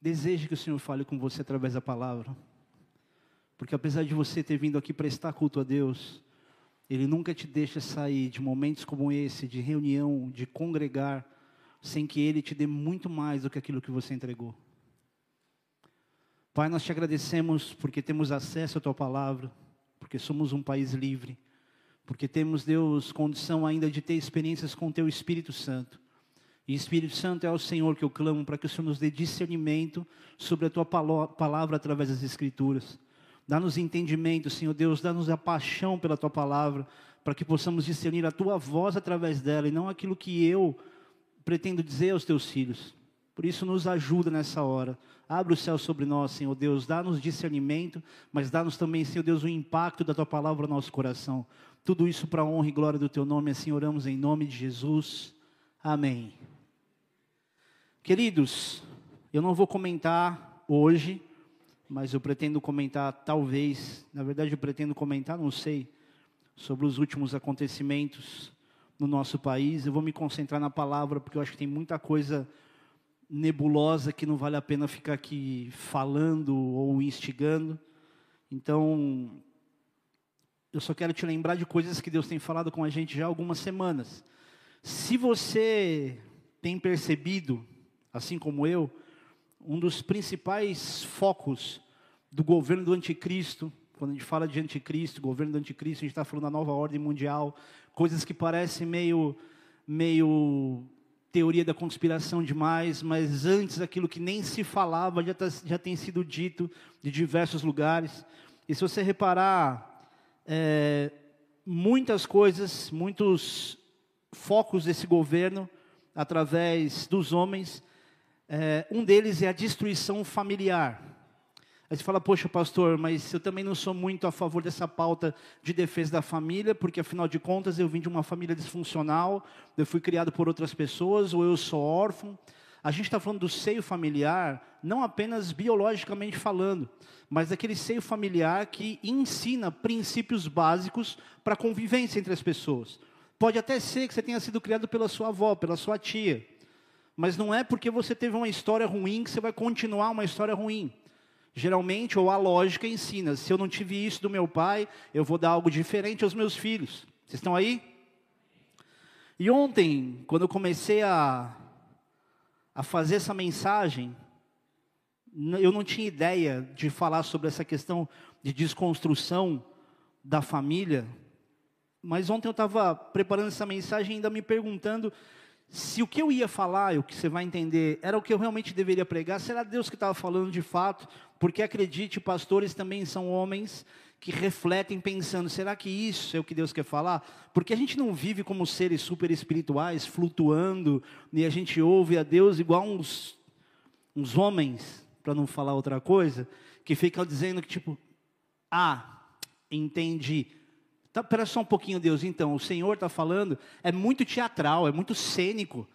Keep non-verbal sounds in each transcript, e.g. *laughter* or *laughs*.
deseje que o Senhor fale com você através da palavra. Porque apesar de você ter vindo aqui prestar culto a Deus, Ele nunca te deixa sair de momentos como esse, de reunião, de congregar, sem que Ele te dê muito mais do que aquilo que você entregou. Pai, nós te agradecemos porque temos acesso à Tua palavra, porque somos um país livre, porque temos, Deus, condição ainda de ter experiências com o Teu Espírito Santo. E Espírito Santo é o Senhor que eu clamo para que o Senhor nos dê discernimento sobre a tua palavra através das Escrituras. Dá-nos entendimento, Senhor Deus, dá-nos a paixão pela tua palavra, para que possamos discernir a tua voz através dela e não aquilo que eu pretendo dizer aos teus filhos. Por isso, nos ajuda nessa hora. Abre o céu sobre nós, Senhor Deus. Dá-nos discernimento, mas dá-nos também, Senhor Deus, o impacto da tua palavra no nosso coração. Tudo isso para a honra e glória do teu nome. Assim oramos em nome de Jesus. Amém. Queridos, eu não vou comentar hoje, mas eu pretendo comentar talvez, na verdade eu pretendo comentar, não sei, sobre os últimos acontecimentos no nosso país. Eu vou me concentrar na palavra porque eu acho que tem muita coisa nebulosa que não vale a pena ficar aqui falando ou instigando. Então, eu só quero te lembrar de coisas que Deus tem falado com a gente já há algumas semanas. Se você tem percebido assim como eu, um dos principais focos do governo do anticristo, quando a gente fala de anticristo, governo do anticristo, a gente está falando da nova ordem mundial, coisas que parecem meio, meio teoria da conspiração demais, mas antes aquilo que nem se falava já, tá, já tem sido dito de diversos lugares. E se você reparar, é, muitas coisas, muitos focos desse governo, através dos homens, é, um deles é a destruição familiar. Aí você fala, poxa, pastor, mas eu também não sou muito a favor dessa pauta de defesa da família, porque afinal de contas eu vim de uma família disfuncional, eu fui criado por outras pessoas, ou eu sou órfão. A gente está falando do seio familiar, não apenas biologicamente falando, mas daquele seio familiar que ensina princípios básicos para a convivência entre as pessoas. Pode até ser que você tenha sido criado pela sua avó, pela sua tia, mas não é porque você teve uma história ruim que você vai continuar uma história ruim. Geralmente, ou a lógica ensina: se eu não tive isso do meu pai, eu vou dar algo diferente aos meus filhos. Vocês estão aí? E ontem, quando eu comecei a, a fazer essa mensagem, eu não tinha ideia de falar sobre essa questão de desconstrução da família. Mas ontem eu estava preparando essa mensagem ainda me perguntando se o que eu ia falar, o que você vai entender, era o que eu realmente deveria pregar, será Deus que estava falando de fato? Porque acredite, pastores também são homens que refletem pensando, será que isso é o que Deus quer falar? Porque a gente não vive como seres super espirituais, flutuando, e a gente ouve a Deus igual uns, uns homens, para não falar outra coisa, que ficam dizendo que tipo, ah, entendi, Tá, espera só um pouquinho, Deus. Então, o Senhor está falando, é muito teatral, é muito cênico.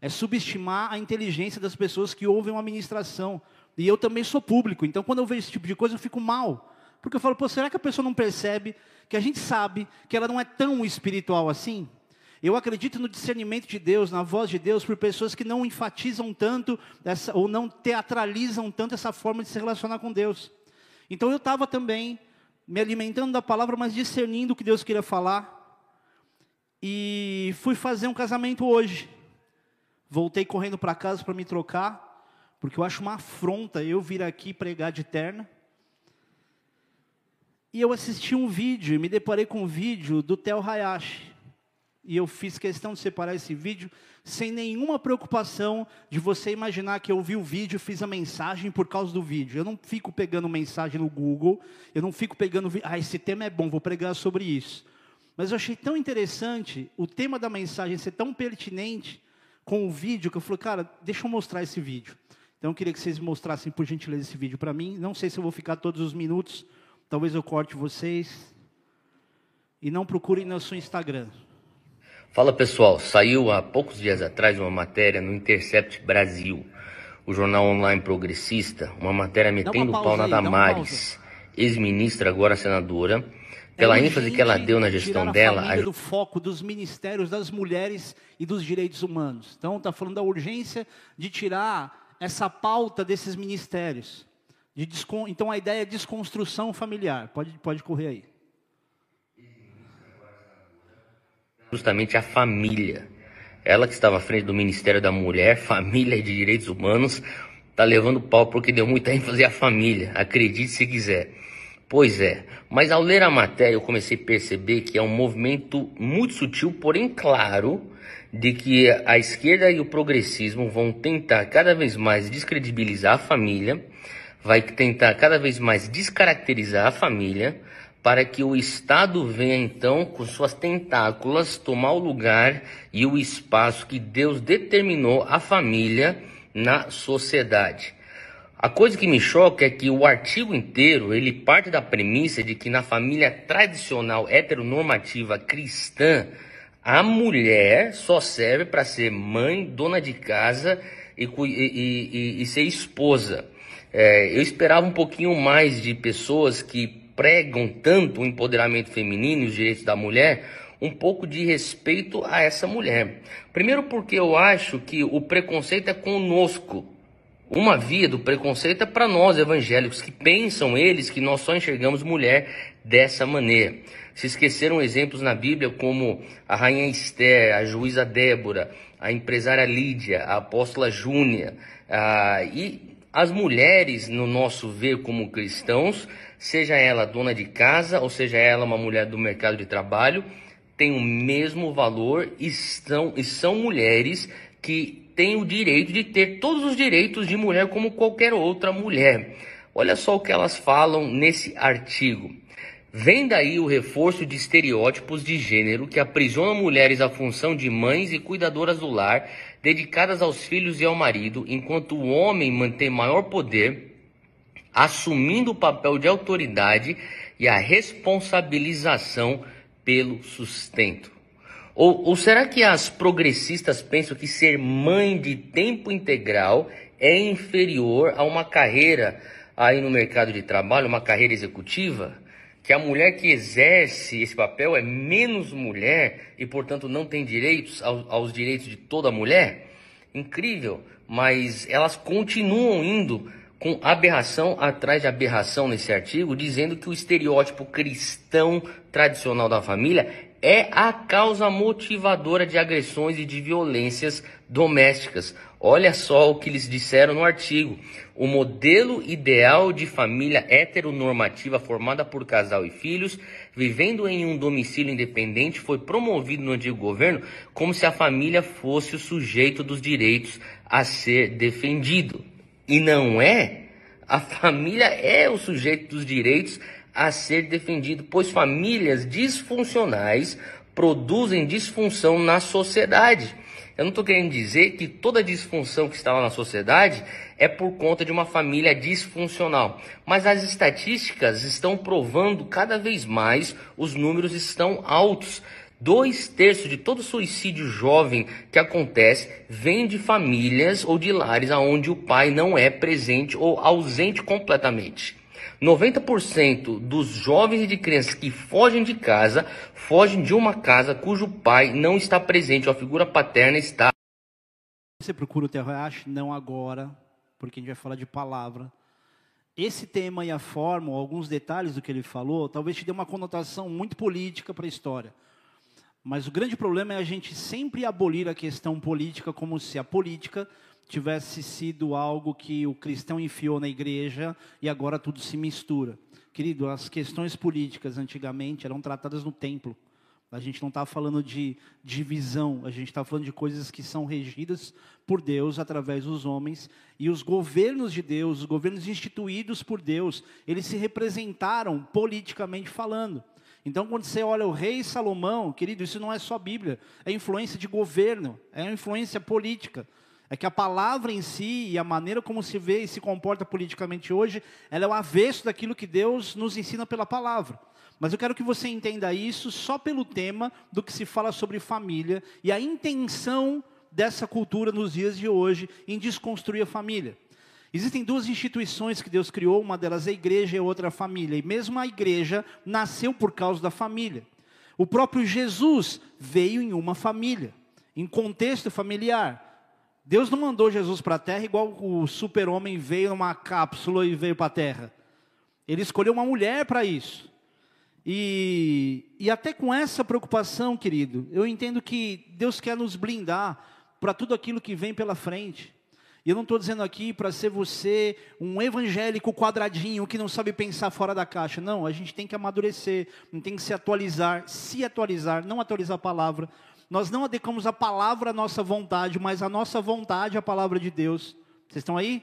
É subestimar a inteligência das pessoas que ouvem uma ministração. E eu também sou público, então quando eu vejo esse tipo de coisa, eu fico mal. Porque eu falo, pô, será que a pessoa não percebe que a gente sabe que ela não é tão espiritual assim? Eu acredito no discernimento de Deus, na voz de Deus, por pessoas que não enfatizam tanto, essa, ou não teatralizam tanto essa forma de se relacionar com Deus. Então eu estava também me alimentando da palavra, mas discernindo o que Deus queria falar. E fui fazer um casamento hoje. Voltei correndo para casa para me trocar, porque eu acho uma afronta eu vir aqui pregar de terna. E eu assisti um vídeo, me deparei com um vídeo do Tel Hayashi. E eu fiz questão de separar esse vídeo sem nenhuma preocupação de você imaginar que eu vi o vídeo fiz a mensagem por causa do vídeo. Eu não fico pegando mensagem no Google, eu não fico pegando, ah, esse tema é bom, vou pregar sobre isso. Mas eu achei tão interessante o tema da mensagem ser tão pertinente com o vídeo que eu falei, cara, deixa eu mostrar esse vídeo. Então eu queria que vocês mostrassem por gentileza esse vídeo para mim. Não sei se eu vou ficar todos os minutos, talvez eu corte vocês. E não procurem no seu Instagram. Fala pessoal, saiu há poucos dias atrás uma matéria no Intercept Brasil, o jornal online progressista, uma matéria metendo pau na Damares, ex-ministra, agora senadora, pela é ênfase que ela deu na gestão dela. A do foco dos ministérios das mulheres e dos direitos humanos. Então está falando da urgência de tirar essa pauta desses ministérios. De então a ideia é desconstrução familiar. Pode, pode correr aí. Justamente a família. Ela que estava à frente do Ministério da Mulher, *laughs* Família e de Direitos Humanos, está levando pau porque deu muita ênfase à família. Acredite se quiser. Pois é, mas ao ler a matéria eu comecei a perceber que é um movimento muito sutil, porém claro, de que a esquerda e o progressismo vão tentar cada vez mais descredibilizar a família, vai tentar cada vez mais descaracterizar a família, para que o Estado venha então com suas tentáculas tomar o lugar e o espaço que Deus determinou à família na sociedade. A coisa que me choca é que o artigo inteiro ele parte da premissa de que na família tradicional heteronormativa cristã a mulher só serve para ser mãe, dona de casa e, e, e, e ser esposa. É, eu esperava um pouquinho mais de pessoas que pregam tanto o empoderamento feminino e os direitos da mulher, um pouco de respeito a essa mulher. Primeiro, porque eu acho que o preconceito é conosco. Uma via do preconceito é para nós evangélicos que pensam eles que nós só enxergamos mulher dessa maneira. Se esqueceram exemplos na Bíblia como a rainha Esther, a juíza Débora, a empresária Lídia, a apóstola Júnia, ah, e as mulheres, no nosso ver como cristãos, seja ela dona de casa ou seja ela uma mulher do mercado de trabalho, têm o mesmo valor e são, e são mulheres que tem o direito de ter todos os direitos de mulher como qualquer outra mulher. Olha só o que elas falam nesse artigo. Vem daí o reforço de estereótipos de gênero que aprisionam mulheres à função de mães e cuidadoras do lar, dedicadas aos filhos e ao marido, enquanto o homem mantém maior poder, assumindo o papel de autoridade e a responsabilização pelo sustento. Ou, ou será que as progressistas pensam que ser mãe de tempo integral é inferior a uma carreira aí no mercado de trabalho, uma carreira executiva? Que a mulher que exerce esse papel é menos mulher e, portanto, não tem direitos aos, aos direitos de toda mulher? Incrível, mas elas continuam indo com aberração atrás de aberração nesse artigo, dizendo que o estereótipo cristão tradicional da família é a causa motivadora de agressões e de violências domésticas. Olha só o que eles disseram no artigo. O modelo ideal de família heteronormativa formada por casal e filhos, vivendo em um domicílio independente, foi promovido no antigo governo como se a família fosse o sujeito dos direitos a ser defendido. E não é. A família é o sujeito dos direitos a ser defendido, pois famílias disfuncionais produzem disfunção na sociedade. Eu não estou querendo dizer que toda disfunção que está lá na sociedade é por conta de uma família disfuncional, mas as estatísticas estão provando cada vez mais, os números estão altos. Dois terços de todo suicídio jovem que acontece vem de famílias ou de lares onde o pai não é presente ou ausente completamente. 90% dos jovens e de crianças que fogem de casa, fogem de uma casa cujo pai não está presente, ou a figura paterna está. Você procura o Terrache? Não agora, porque a gente vai falar de palavra. Esse tema e a forma, alguns detalhes do que ele falou, talvez te dê uma conotação muito política para a história. Mas o grande problema é a gente sempre abolir a questão política como se a política tivesse sido algo que o cristão enfiou na igreja e agora tudo se mistura. Querido, as questões políticas antigamente eram tratadas no templo. A gente não está falando de divisão, a gente está falando de coisas que são regidas por Deus através dos homens. E os governos de Deus, os governos instituídos por Deus, eles se representaram politicamente falando. Então, quando você olha o rei Salomão, querido, isso não é só Bíblia, é influência de governo, é influência política. É que a palavra em si e a maneira como se vê e se comporta politicamente hoje, ela é o avesso daquilo que Deus nos ensina pela palavra. Mas eu quero que você entenda isso só pelo tema do que se fala sobre família e a intenção dessa cultura nos dias de hoje em desconstruir a família. Existem duas instituições que Deus criou, uma delas é a igreja e outra a família. E mesmo a igreja nasceu por causa da família. O próprio Jesus veio em uma família, em contexto familiar. Deus não mandou Jesus para a terra igual o super-homem veio numa cápsula e veio para a terra. Ele escolheu uma mulher para isso. E, e até com essa preocupação, querido, eu entendo que Deus quer nos blindar para tudo aquilo que vem pela frente. E eu não estou dizendo aqui para ser você um evangélico quadradinho que não sabe pensar fora da caixa. Não, a gente tem que amadurecer, tem que se atualizar, se atualizar, não atualizar a palavra. Nós não adequamos a palavra à nossa vontade, mas a nossa vontade à palavra de Deus. Vocês estão aí?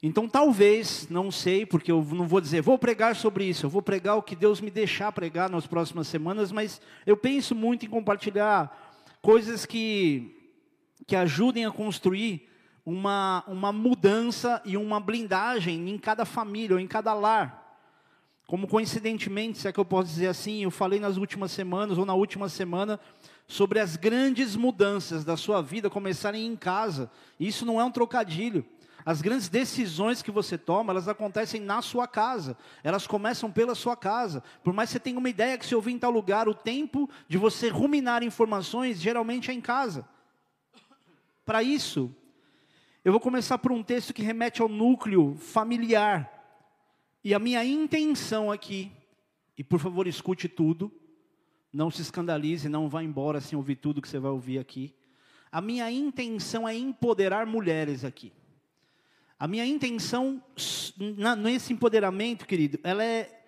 Então, talvez, não sei, porque eu não vou dizer, vou pregar sobre isso, eu vou pregar o que Deus me deixar pregar nas próximas semanas, mas eu penso muito em compartilhar coisas que, que ajudem a construir uma, uma mudança e uma blindagem em cada família ou em cada lar. Como coincidentemente, se é que eu posso dizer assim, eu falei nas últimas semanas ou na última semana sobre as grandes mudanças da sua vida começarem em casa. Isso não é um trocadilho. As grandes decisões que você toma, elas acontecem na sua casa. Elas começam pela sua casa. Por mais que você tenha uma ideia que se ouvir em tal lugar, o tempo de você ruminar informações geralmente é em casa. Para isso, eu vou começar por um texto que remete ao núcleo familiar. E a minha intenção aqui, e por favor escute tudo, não se escandalize, não vá embora sem ouvir tudo que você vai ouvir aqui. A minha intenção é empoderar mulheres aqui. A minha intenção nesse empoderamento, querido, ela é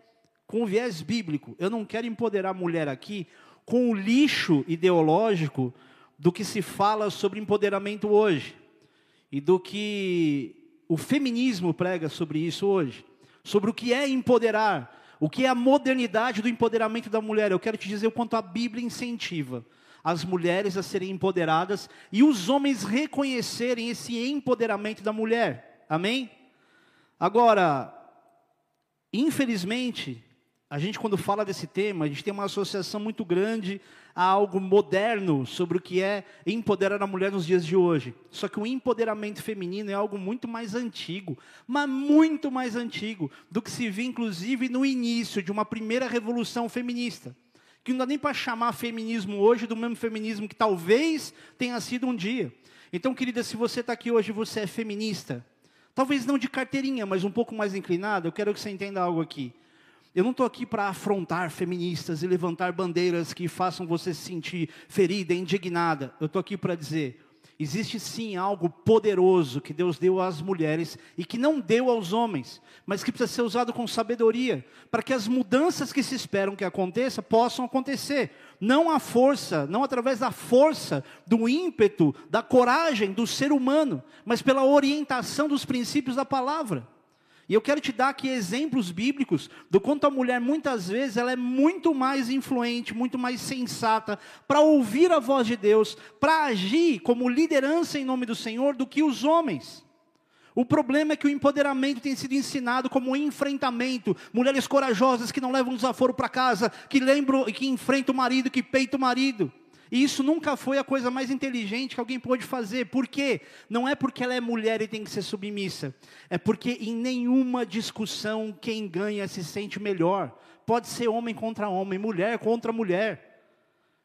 com viés bíblico. Eu não quero empoderar mulher aqui com o lixo ideológico do que se fala sobre empoderamento hoje e do que o feminismo prega sobre isso hoje, sobre o que é empoderar, o que é a modernidade do empoderamento da mulher. Eu quero te dizer o quanto a Bíblia incentiva as mulheres a serem empoderadas e os homens reconhecerem esse empoderamento da mulher. Amém? Agora, infelizmente, a gente quando fala desse tema, a gente tem uma associação muito grande a algo moderno sobre o que é empoderar a mulher nos dias de hoje. Só que o empoderamento feminino é algo muito mais antigo, mas muito mais antigo do que se vê inclusive no início de uma primeira revolução feminista. Que não dá nem para chamar feminismo hoje do mesmo feminismo que talvez tenha sido um dia. Então, querida, se você está aqui hoje, você é feminista. Talvez não de carteirinha, mas um pouco mais inclinada. Eu quero que você entenda algo aqui. Eu não estou aqui para afrontar feministas e levantar bandeiras que façam você se sentir ferida, indignada. Eu estou aqui para dizer: Existe sim algo poderoso que Deus deu às mulheres e que não deu aos homens, mas que precisa ser usado com sabedoria, para que as mudanças que se esperam que aconteça possam acontecer. Não a força, não através da força, do ímpeto, da coragem do ser humano, mas pela orientação dos princípios da palavra. E eu quero te dar aqui exemplos bíblicos do quanto a mulher muitas vezes ela é muito mais influente, muito mais sensata para ouvir a voz de Deus, para agir como liderança em nome do Senhor do que os homens. O problema é que o empoderamento tem sido ensinado como enfrentamento. Mulheres corajosas que não levam desaforo para casa, que lembram, que enfrentam o marido, que peitam o marido. E isso nunca foi a coisa mais inteligente que alguém pôde fazer. Por quê? Não é porque ela é mulher e tem que ser submissa. É porque em nenhuma discussão quem ganha se sente melhor. Pode ser homem contra homem, mulher contra mulher.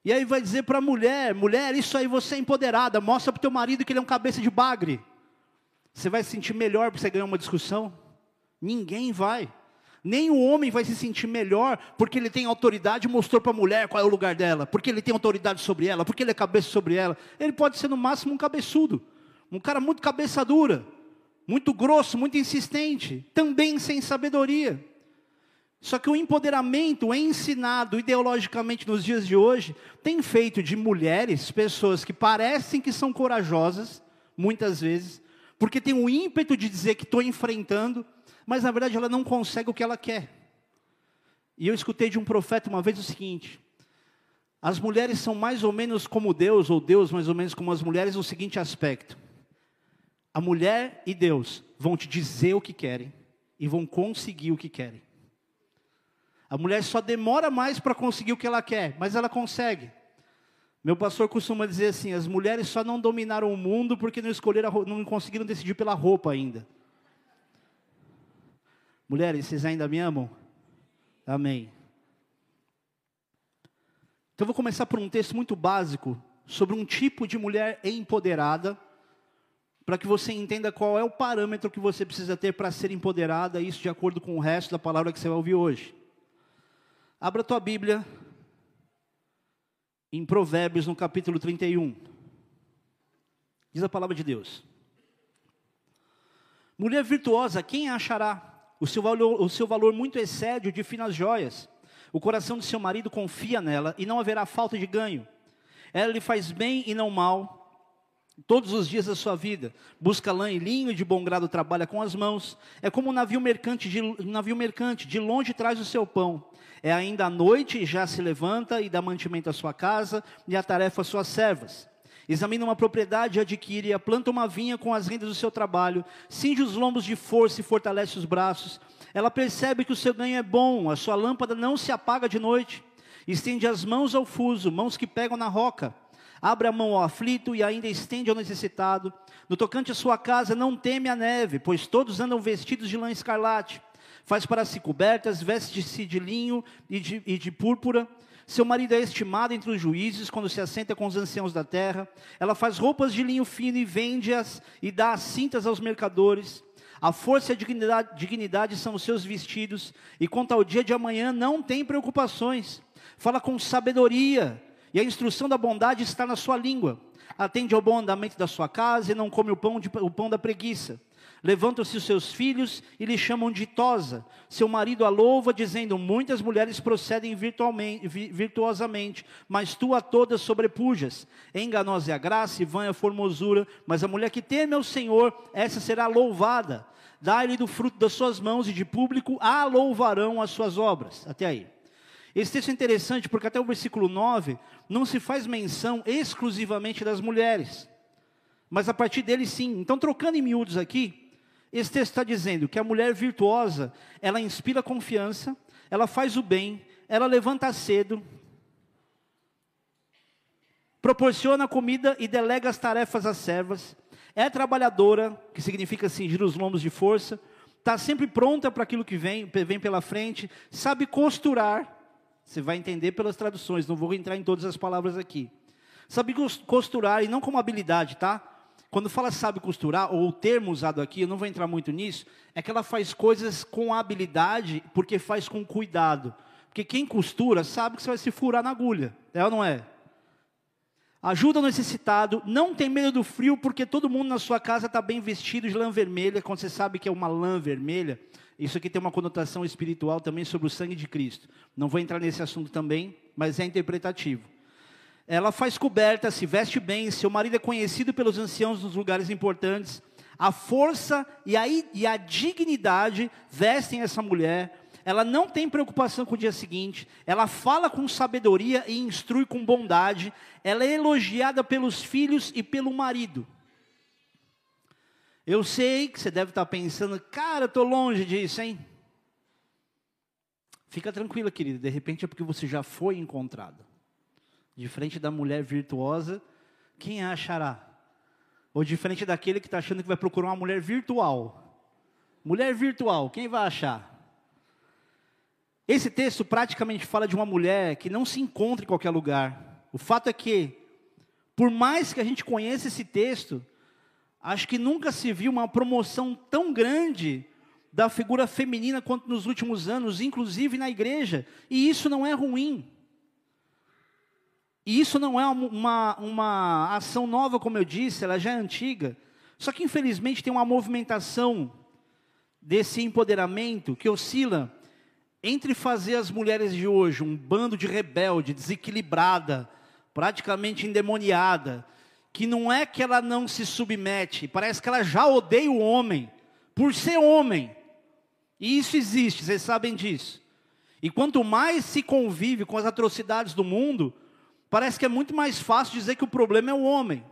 E aí vai dizer para a mulher, mulher, isso aí você é empoderada, mostra para o teu marido que ele é um cabeça de bagre. Você vai se sentir melhor porque você ganhar uma discussão? Ninguém vai. Nem o homem vai se sentir melhor porque ele tem autoridade e mostrou para a mulher qual é o lugar dela, porque ele tem autoridade sobre ela, porque ele é cabeça sobre ela. Ele pode ser no máximo um cabeçudo, um cara muito cabeça dura, muito grosso, muito insistente, também sem sabedoria. Só que o empoderamento ensinado ideologicamente nos dias de hoje tem feito de mulheres pessoas que parecem que são corajosas, muitas vezes, porque tem o ímpeto de dizer que estou enfrentando, mas na verdade ela não consegue o que ela quer. E eu escutei de um profeta uma vez o seguinte: as mulheres são mais ou menos como Deus, ou Deus mais ou menos como as mulheres, no seguinte aspecto: a mulher e Deus vão te dizer o que querem e vão conseguir o que querem. A mulher só demora mais para conseguir o que ela quer, mas ela consegue. Meu pastor costuma dizer assim: as mulheres só não dominaram o mundo porque não escolheram, não conseguiram decidir pela roupa ainda. Mulheres, vocês ainda me amam? Amém. Então vou começar por um texto muito básico sobre um tipo de mulher empoderada para que você entenda qual é o parâmetro que você precisa ter para ser empoderada, isso de acordo com o resto da palavra que você vai ouvir hoje. Abra a tua Bíblia em Provérbios, no capítulo 31. Diz a palavra de Deus. Mulher virtuosa, quem achará? O seu, valor, o seu valor muito excede o de finas joias. O coração do seu marido confia nela e não haverá falta de ganho. Ela lhe faz bem e não mal todos os dias da sua vida. Busca lã e linho e de bom grado trabalha com as mãos. É como um navio mercante, de, um navio mercante, de longe traz o seu pão. É ainda à noite e já se levanta e dá mantimento à sua casa e a tarefa às suas servas. Examina uma propriedade e adquire, planta uma vinha com as rendas do seu trabalho, cinge os lombos de força e fortalece os braços. Ela percebe que o seu ganho é bom, a sua lâmpada não se apaga de noite. Estende as mãos ao fuso, mãos que pegam na roca. Abre a mão ao aflito e ainda estende ao necessitado. No tocante à sua casa, não teme a neve, pois todos andam vestidos de lã escarlate. Faz para si cobertas, veste-se de linho e de, e de púrpura. Seu marido é estimado entre os juízes quando se assenta com os anciãos da terra. Ela faz roupas de linho fino e vende-as e dá as cintas aos mercadores. A força e a dignidade, dignidade são os seus vestidos, e quanto ao dia de amanhã não tem preocupações. Fala com sabedoria, e a instrução da bondade está na sua língua. Atende ao bom andamento da sua casa e não come o pão, de, o pão da preguiça. Levantam-se os seus filhos e lhe chamam de tosa. Seu marido a louva, dizendo: Muitas mulheres procedem virtuosamente, mas tu a todas sobrepujas. Enganosa é a graça e vã é a formosura, mas a mulher que teme ao Senhor, essa será louvada. Dá-lhe do fruto das suas mãos e de público a louvarão as suas obras. Até aí. Esse texto é interessante porque até o versículo 9 não se faz menção exclusivamente das mulheres, mas a partir dele sim. Então, trocando em miúdos aqui, esse texto está dizendo que a mulher virtuosa, ela inspira confiança, ela faz o bem, ela levanta cedo, proporciona comida e delega as tarefas às servas, é trabalhadora, que significa cingir os lombos de força, está sempre pronta para aquilo que vem, vem pela frente, sabe costurar, você vai entender pelas traduções, não vou entrar em todas as palavras aqui. Sabe costurar, e não como habilidade, tá? Quando fala sabe costurar, ou o termo usado aqui, eu não vou entrar muito nisso, é que ela faz coisas com habilidade, porque faz com cuidado. Porque quem costura sabe que você vai se furar na agulha, é ou não é? Ajuda o necessitado, não tem medo do frio, porque todo mundo na sua casa está bem vestido de lã vermelha, quando você sabe que é uma lã vermelha. Isso aqui tem uma conotação espiritual também sobre o sangue de Cristo. Não vou entrar nesse assunto também, mas é interpretativo. Ela faz coberta, se veste bem, seu marido é conhecido pelos anciãos nos lugares importantes. A força e a, e a dignidade vestem essa mulher. Ela não tem preocupação com o dia seguinte. Ela fala com sabedoria e instrui com bondade. Ela é elogiada pelos filhos e pelo marido. Eu sei que você deve estar pensando, cara, estou longe disso, hein? Fica tranquila, querida, de repente é porque você já foi encontrada diferente da mulher virtuosa, quem a achará? Ou diferente daquele que está achando que vai procurar uma mulher virtual. Mulher virtual, quem vai achar? Esse texto praticamente fala de uma mulher que não se encontra em qualquer lugar. O fato é que, por mais que a gente conheça esse texto, acho que nunca se viu uma promoção tão grande da figura feminina quanto nos últimos anos, inclusive na igreja. E isso não é ruim. E isso não é uma, uma ação nova, como eu disse, ela já é antiga. Só que infelizmente tem uma movimentação desse empoderamento que oscila entre fazer as mulheres de hoje um bando de rebelde, desequilibrada, praticamente endemoniada, que não é que ela não se submete, parece que ela já odeia o homem, por ser homem. E isso existe, vocês sabem disso. E quanto mais se convive com as atrocidades do mundo, Parece que é muito mais fácil dizer que o problema é o homem.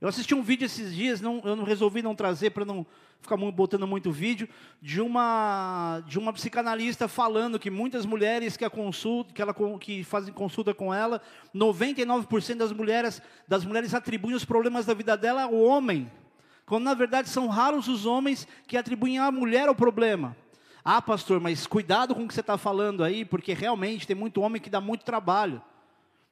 Eu assisti um vídeo esses dias, não, eu não resolvi não trazer para não ficar botando muito vídeo, de uma, de uma psicanalista falando que muitas mulheres que, a consulta, que, ela, que fazem consulta com ela, 99% das mulheres, das mulheres atribuem os problemas da vida dela ao homem. Quando na verdade são raros os homens que atribuem à mulher o problema. Ah, pastor, mas cuidado com o que você está falando aí, porque realmente tem muito homem que dá muito trabalho.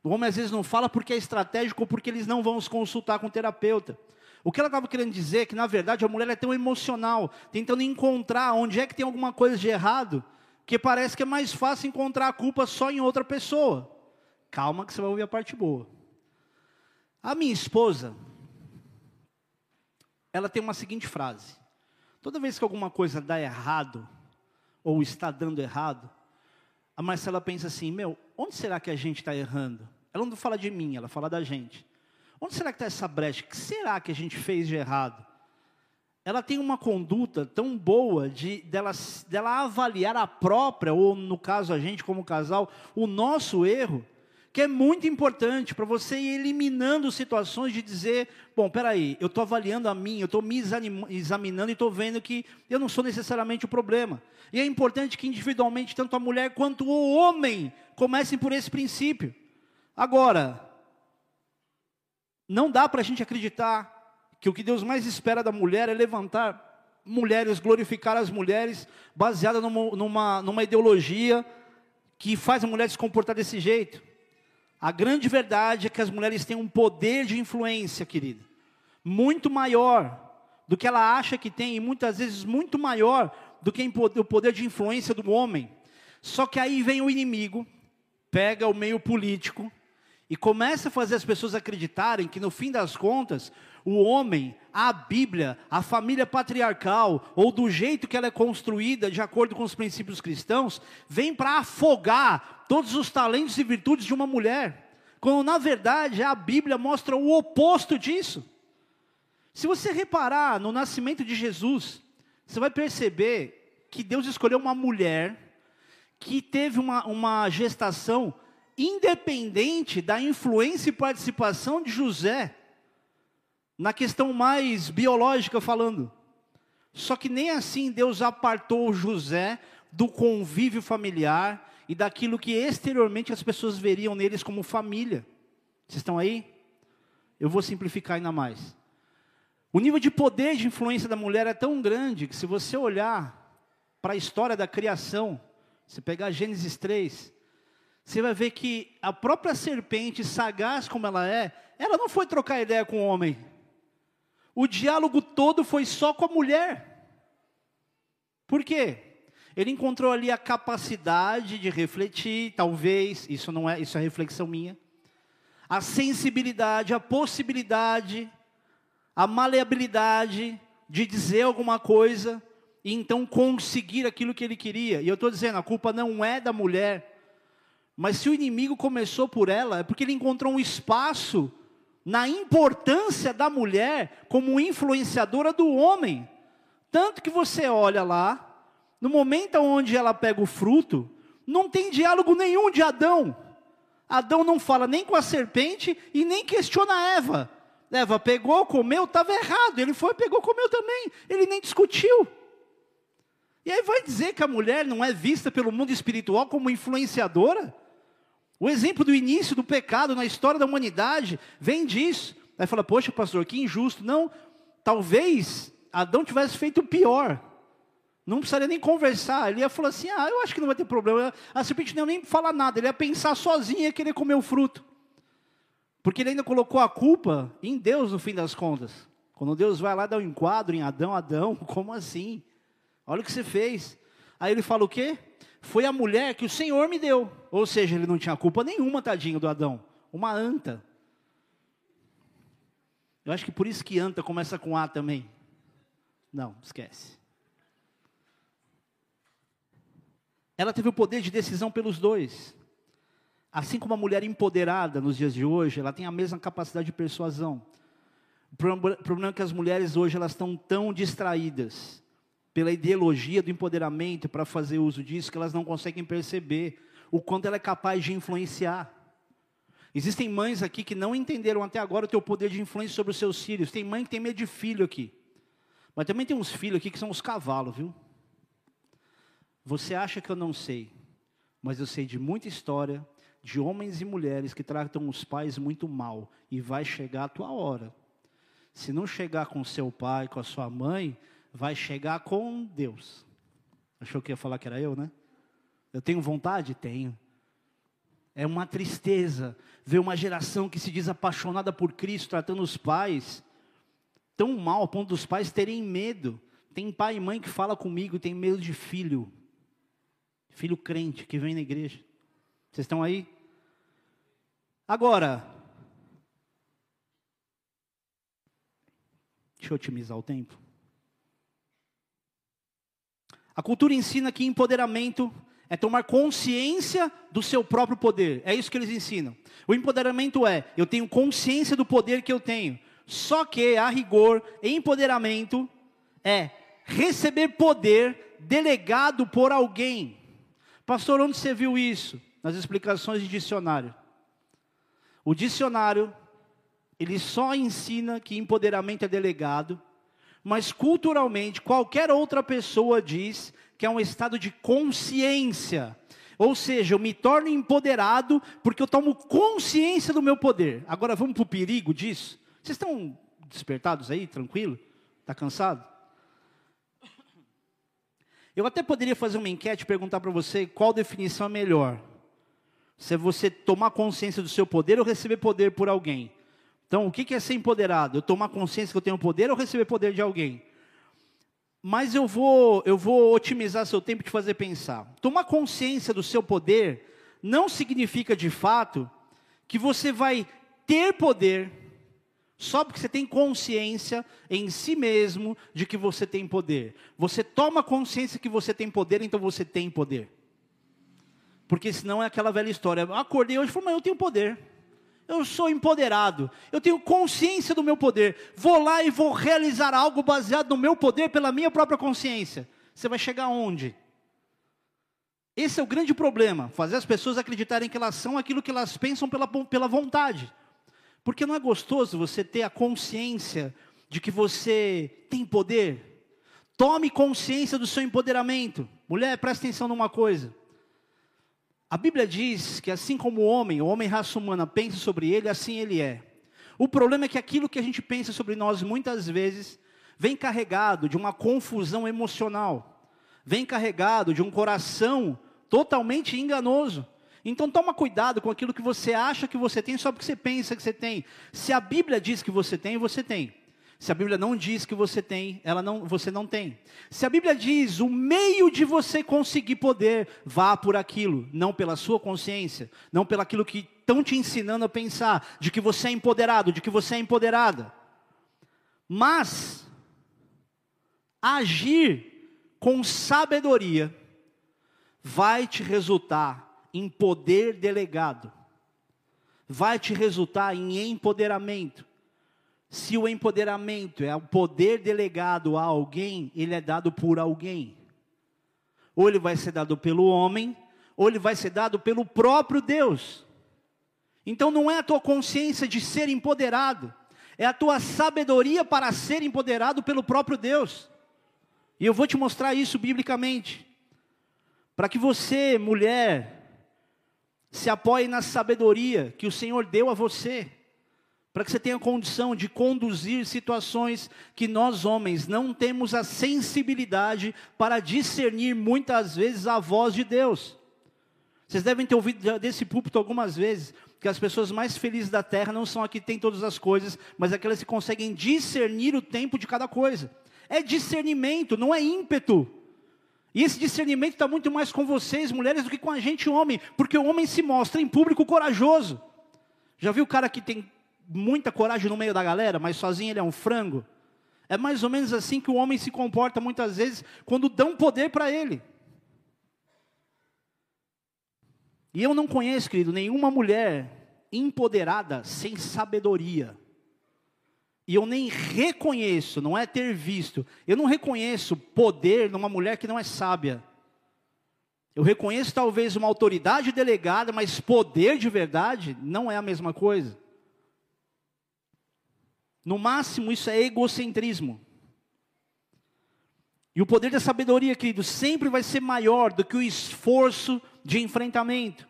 O homem às vezes não fala porque é estratégico ou porque eles não vão se consultar com o terapeuta. O que ela estava querendo dizer é que, na verdade, a mulher é tão emocional, tentando encontrar onde é que tem alguma coisa de errado, que parece que é mais fácil encontrar a culpa só em outra pessoa. Calma que você vai ouvir a parte boa. A minha esposa, ela tem uma seguinte frase: Toda vez que alguma coisa dá errado, ou está dando errado, a Marcela pensa assim: Meu, onde será que a gente está errando? Ela não fala de mim, ela fala da gente. Onde será que está essa brecha? O que será que a gente fez de errado? Ela tem uma conduta tão boa de dela, dela avaliar a própria, ou no caso a gente como casal, o nosso erro, que é muito importante para você ir eliminando situações de dizer, bom, peraí, eu estou avaliando a mim, eu estou me examinando e estou vendo que eu não sou necessariamente o problema. E é importante que individualmente, tanto a mulher quanto o homem, comecem por esse princípio. Agora, não dá para a gente acreditar que o que Deus mais espera da mulher é levantar mulheres, glorificar as mulheres, baseada numa, numa, numa ideologia que faz a mulher se comportar desse jeito. A grande verdade é que as mulheres têm um poder de influência, querida, muito maior do que ela acha que tem, e muitas vezes muito maior do que o poder de influência do homem. Só que aí vem o inimigo, pega o meio político, e começa a fazer as pessoas acreditarem que no fim das contas, o homem, a Bíblia, a família patriarcal, ou do jeito que ela é construída, de acordo com os princípios cristãos, vem para afogar todos os talentos e virtudes de uma mulher. Quando na verdade a Bíblia mostra o oposto disso. Se você reparar no nascimento de Jesus, você vai perceber que Deus escolheu uma mulher que teve uma, uma gestação independente da influência e participação de José na questão mais biológica falando. Só que nem assim Deus apartou José do convívio familiar e daquilo que exteriormente as pessoas veriam neles como família. Vocês estão aí? Eu vou simplificar ainda mais. O nível de poder de influência da mulher é tão grande que se você olhar para a história da criação, se pegar Gênesis 3, você vai ver que a própria serpente, sagaz como ela é, ela não foi trocar ideia com o homem. O diálogo todo foi só com a mulher. Por quê? Ele encontrou ali a capacidade de refletir, talvez, isso não é, isso é reflexão minha. A sensibilidade, a possibilidade, a maleabilidade de dizer alguma coisa e então conseguir aquilo que ele queria. E eu estou dizendo, a culpa não é da mulher, mas se o inimigo começou por ela, é porque ele encontrou um espaço na importância da mulher como influenciadora do homem. Tanto que você olha lá, no momento onde ela pega o fruto, não tem diálogo nenhum de Adão. Adão não fala nem com a serpente e nem questiona Eva. Eva pegou, comeu, estava errado. Ele foi, pegou, comeu também. Ele nem discutiu. E aí vai dizer que a mulher não é vista pelo mundo espiritual como influenciadora? O exemplo do início do pecado na história da humanidade vem disso. Aí fala, poxa, pastor, que injusto. Não, talvez Adão tivesse feito pior. Não precisaria nem conversar. Ele ia falar assim: ah, eu acho que não vai ter problema. A serpente não ia nem falar nada. Ele ia pensar sozinho e querer comer o fruto. Porque ele ainda colocou a culpa em Deus no fim das contas. Quando Deus vai lá dar um enquadro em Adão, Adão, como assim? Olha o que você fez. Aí ele fala o quê? Foi a mulher que o Senhor me deu. Ou seja, ele não tinha culpa nenhuma, tadinho do Adão. Uma anta. Eu acho que por isso que anta começa com A também. Não, esquece. Ela teve o poder de decisão pelos dois. Assim como a mulher empoderada nos dias de hoje, ela tem a mesma capacidade de persuasão. O problema é que as mulheres hoje elas estão tão distraídas pela ideologia do empoderamento para fazer uso disso, que elas não conseguem perceber o quanto ela é capaz de influenciar. Existem mães aqui que não entenderam até agora o teu poder de influência sobre os seus filhos. Tem mãe que tem medo de filho aqui. Mas também tem uns filhos aqui que são os cavalos, viu? Você acha que eu não sei, mas eu sei de muita história de homens e mulheres que tratam os pais muito mal e vai chegar a tua hora. Se não chegar com seu pai, com a sua mãe, vai chegar com Deus. Achou que ia falar que era eu, né? Eu tenho vontade? Tenho. É uma tristeza ver uma geração que se diz apaixonada por Cristo, tratando os pais tão mal a ponto dos pais terem medo. Tem pai e mãe que fala comigo, tem medo de filho. Filho crente que vem na igreja. Vocês estão aí? Agora, deixa eu otimizar o tempo. A cultura ensina que empoderamento é tomar consciência do seu próprio poder. É isso que eles ensinam. O empoderamento é: eu tenho consciência do poder que eu tenho. Só que, a rigor, empoderamento é receber poder delegado por alguém. Pastor, onde você viu isso? Nas explicações de dicionário. O dicionário, ele só ensina que empoderamento é delegado, mas culturalmente qualquer outra pessoa diz que é um estado de consciência. Ou seja, eu me torno empoderado porque eu tomo consciência do meu poder. Agora vamos para o perigo disso? Vocês estão despertados aí, tranquilo? Está cansado? Eu até poderia fazer uma enquete e perguntar para você qual definição é melhor. Se é você tomar consciência do seu poder ou receber poder por alguém. Então, o que é ser empoderado? Eu tomar consciência que eu tenho poder ou receber poder de alguém? Mas eu vou, eu vou otimizar seu tempo de fazer pensar. Tomar consciência do seu poder não significa de fato que você vai ter poder só porque você tem consciência em si mesmo de que você tem poder. Você toma consciência que você tem poder, então você tem poder. Porque senão é aquela velha história. Eu acordei hoje e falei, mas eu tenho poder. Eu sou empoderado. Eu tenho consciência do meu poder. Vou lá e vou realizar algo baseado no meu poder pela minha própria consciência. Você vai chegar onde? Esse é o grande problema. Fazer as pessoas acreditarem que elas são aquilo que elas pensam pela, pela vontade. Porque não é gostoso você ter a consciência de que você tem poder? Tome consciência do seu empoderamento. Mulher, presta atenção numa coisa. A Bíblia diz que assim como o homem, o homem raça humana pensa sobre ele, assim ele é. O problema é que aquilo que a gente pensa sobre nós muitas vezes vem carregado de uma confusão emocional, vem carregado de um coração totalmente enganoso. Então toma cuidado com aquilo que você acha que você tem só porque você pensa que você tem. Se a Bíblia diz que você tem, você tem. Se a Bíblia não diz que você tem, ela não, você não tem. Se a Bíblia diz o meio de você conseguir poder, vá por aquilo, não pela sua consciência, não pelo aquilo que estão te ensinando a pensar, de que você é empoderado, de que você é empoderada. Mas agir com sabedoria vai te resultar em poder delegado, vai te resultar em empoderamento. Se o empoderamento é o poder delegado a alguém, ele é dado por alguém. Ou ele vai ser dado pelo homem, ou ele vai ser dado pelo próprio Deus. Então não é a tua consciência de ser empoderado, é a tua sabedoria para ser empoderado pelo próprio Deus. E eu vou te mostrar isso biblicamente. Para que você, mulher, se apoie na sabedoria que o Senhor deu a você, para que você tenha condição de conduzir situações que nós homens não temos a sensibilidade para discernir muitas vezes a voz de Deus. Vocês devem ter ouvido desse púlpito algumas vezes que as pessoas mais felizes da terra não são aqui que têm todas as coisas, mas aquelas que conseguem discernir o tempo de cada coisa. É discernimento, não é ímpeto. E esse discernimento está muito mais com vocês, mulheres, do que com a gente, homem, porque o homem se mostra em público corajoso. Já viu o cara que tem muita coragem no meio da galera, mas sozinho ele é um frango? É mais ou menos assim que o homem se comporta muitas vezes quando dão poder para ele. E eu não conheço, querido, nenhuma mulher empoderada sem sabedoria. E eu nem reconheço, não é ter visto, eu não reconheço poder numa mulher que não é sábia. Eu reconheço talvez uma autoridade delegada, mas poder de verdade não é a mesma coisa. No máximo, isso é egocentrismo. E o poder da sabedoria, querido, sempre vai ser maior do que o esforço de enfrentamento.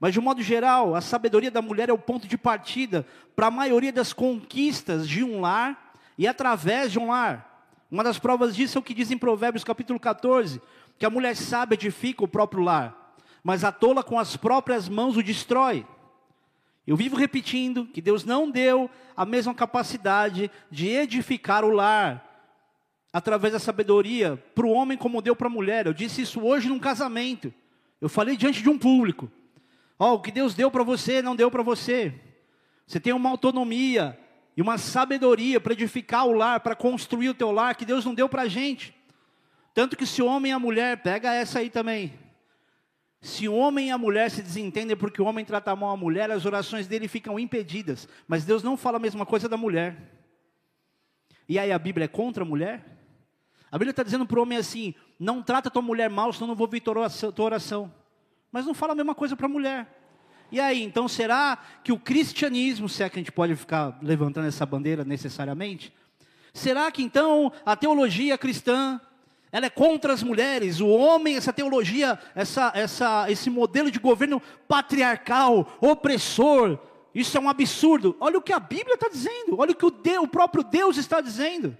Mas de um modo geral, a sabedoria da mulher é o ponto de partida para a maioria das conquistas de um lar e através de um lar. Uma das provas disso é o que diz em Provérbios capítulo 14, que a mulher sábia edifica o próprio lar, mas a tola com as próprias mãos o destrói. Eu vivo repetindo que Deus não deu a mesma capacidade de edificar o lar através da sabedoria para o homem como deu para a mulher. Eu disse isso hoje num casamento. Eu falei diante de um público. Ó, oh, o que Deus deu para você não deu para você. Você tem uma autonomia e uma sabedoria para edificar o lar, para construir o teu lar que Deus não deu para a gente. Tanto que se o homem e a mulher, pega essa aí também. Se o homem e a mulher se desentendem porque o homem trata mal a mulher, as orações dele ficam impedidas. Mas Deus não fala a mesma coisa da mulher. E aí a Bíblia é contra a mulher? A Bíblia está dizendo para o homem assim: não trata tua mulher mal, senão não vou ouvir tua oração. Mas não fala a mesma coisa para a mulher. E aí, então será que o cristianismo, se é que a gente pode ficar levantando essa bandeira necessariamente, será que então a teologia cristã ela é contra as mulheres, o homem, essa teologia, essa, essa, esse modelo de governo patriarcal, opressor, isso é um absurdo. Olha o que a Bíblia está dizendo, olha o que o, Deus, o próprio Deus está dizendo.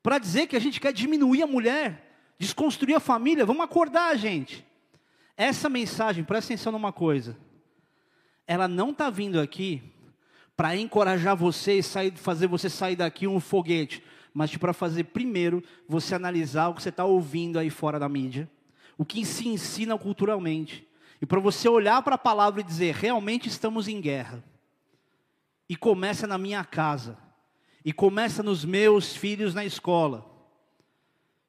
Para dizer que a gente quer diminuir a mulher, desconstruir a família, vamos acordar, gente. Essa mensagem, presta atenção numa coisa, ela não está vindo aqui para encorajar você e fazer você sair daqui um foguete mas para fazer primeiro você analisar o que você está ouvindo aí fora da mídia, o que se ensina culturalmente, e para você olhar para a palavra e dizer: realmente estamos em guerra. E começa na minha casa, e começa nos meus filhos na escola.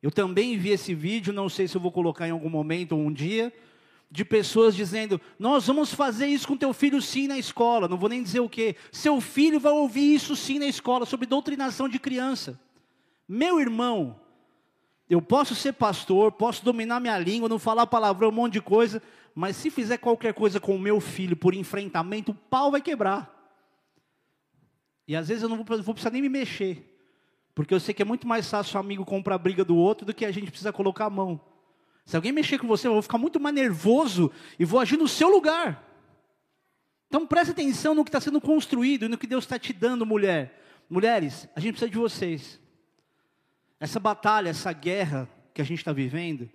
Eu também vi esse vídeo, não sei se eu vou colocar em algum momento ou um dia, de pessoas dizendo: Nós vamos fazer isso com teu filho sim na escola. Não vou nem dizer o que. Seu filho vai ouvir isso sim na escola, sobre doutrinação de criança. Meu irmão, eu posso ser pastor, posso dominar minha língua, não falar palavrão, um monte de coisa, mas se fizer qualquer coisa com o meu filho por enfrentamento, o pau vai quebrar. E às vezes eu não vou, vou precisar nem me mexer, porque eu sei que é muito mais fácil o amigo comprar a briga do outro do que a gente precisa colocar a mão. Se alguém mexer com você, eu vou ficar muito mais nervoso e vou agir no seu lugar. Então preste atenção no que está sendo construído e no que Deus está te dando, mulher. Mulheres, a gente precisa de vocês. Essa batalha, essa guerra que a gente está vivendo,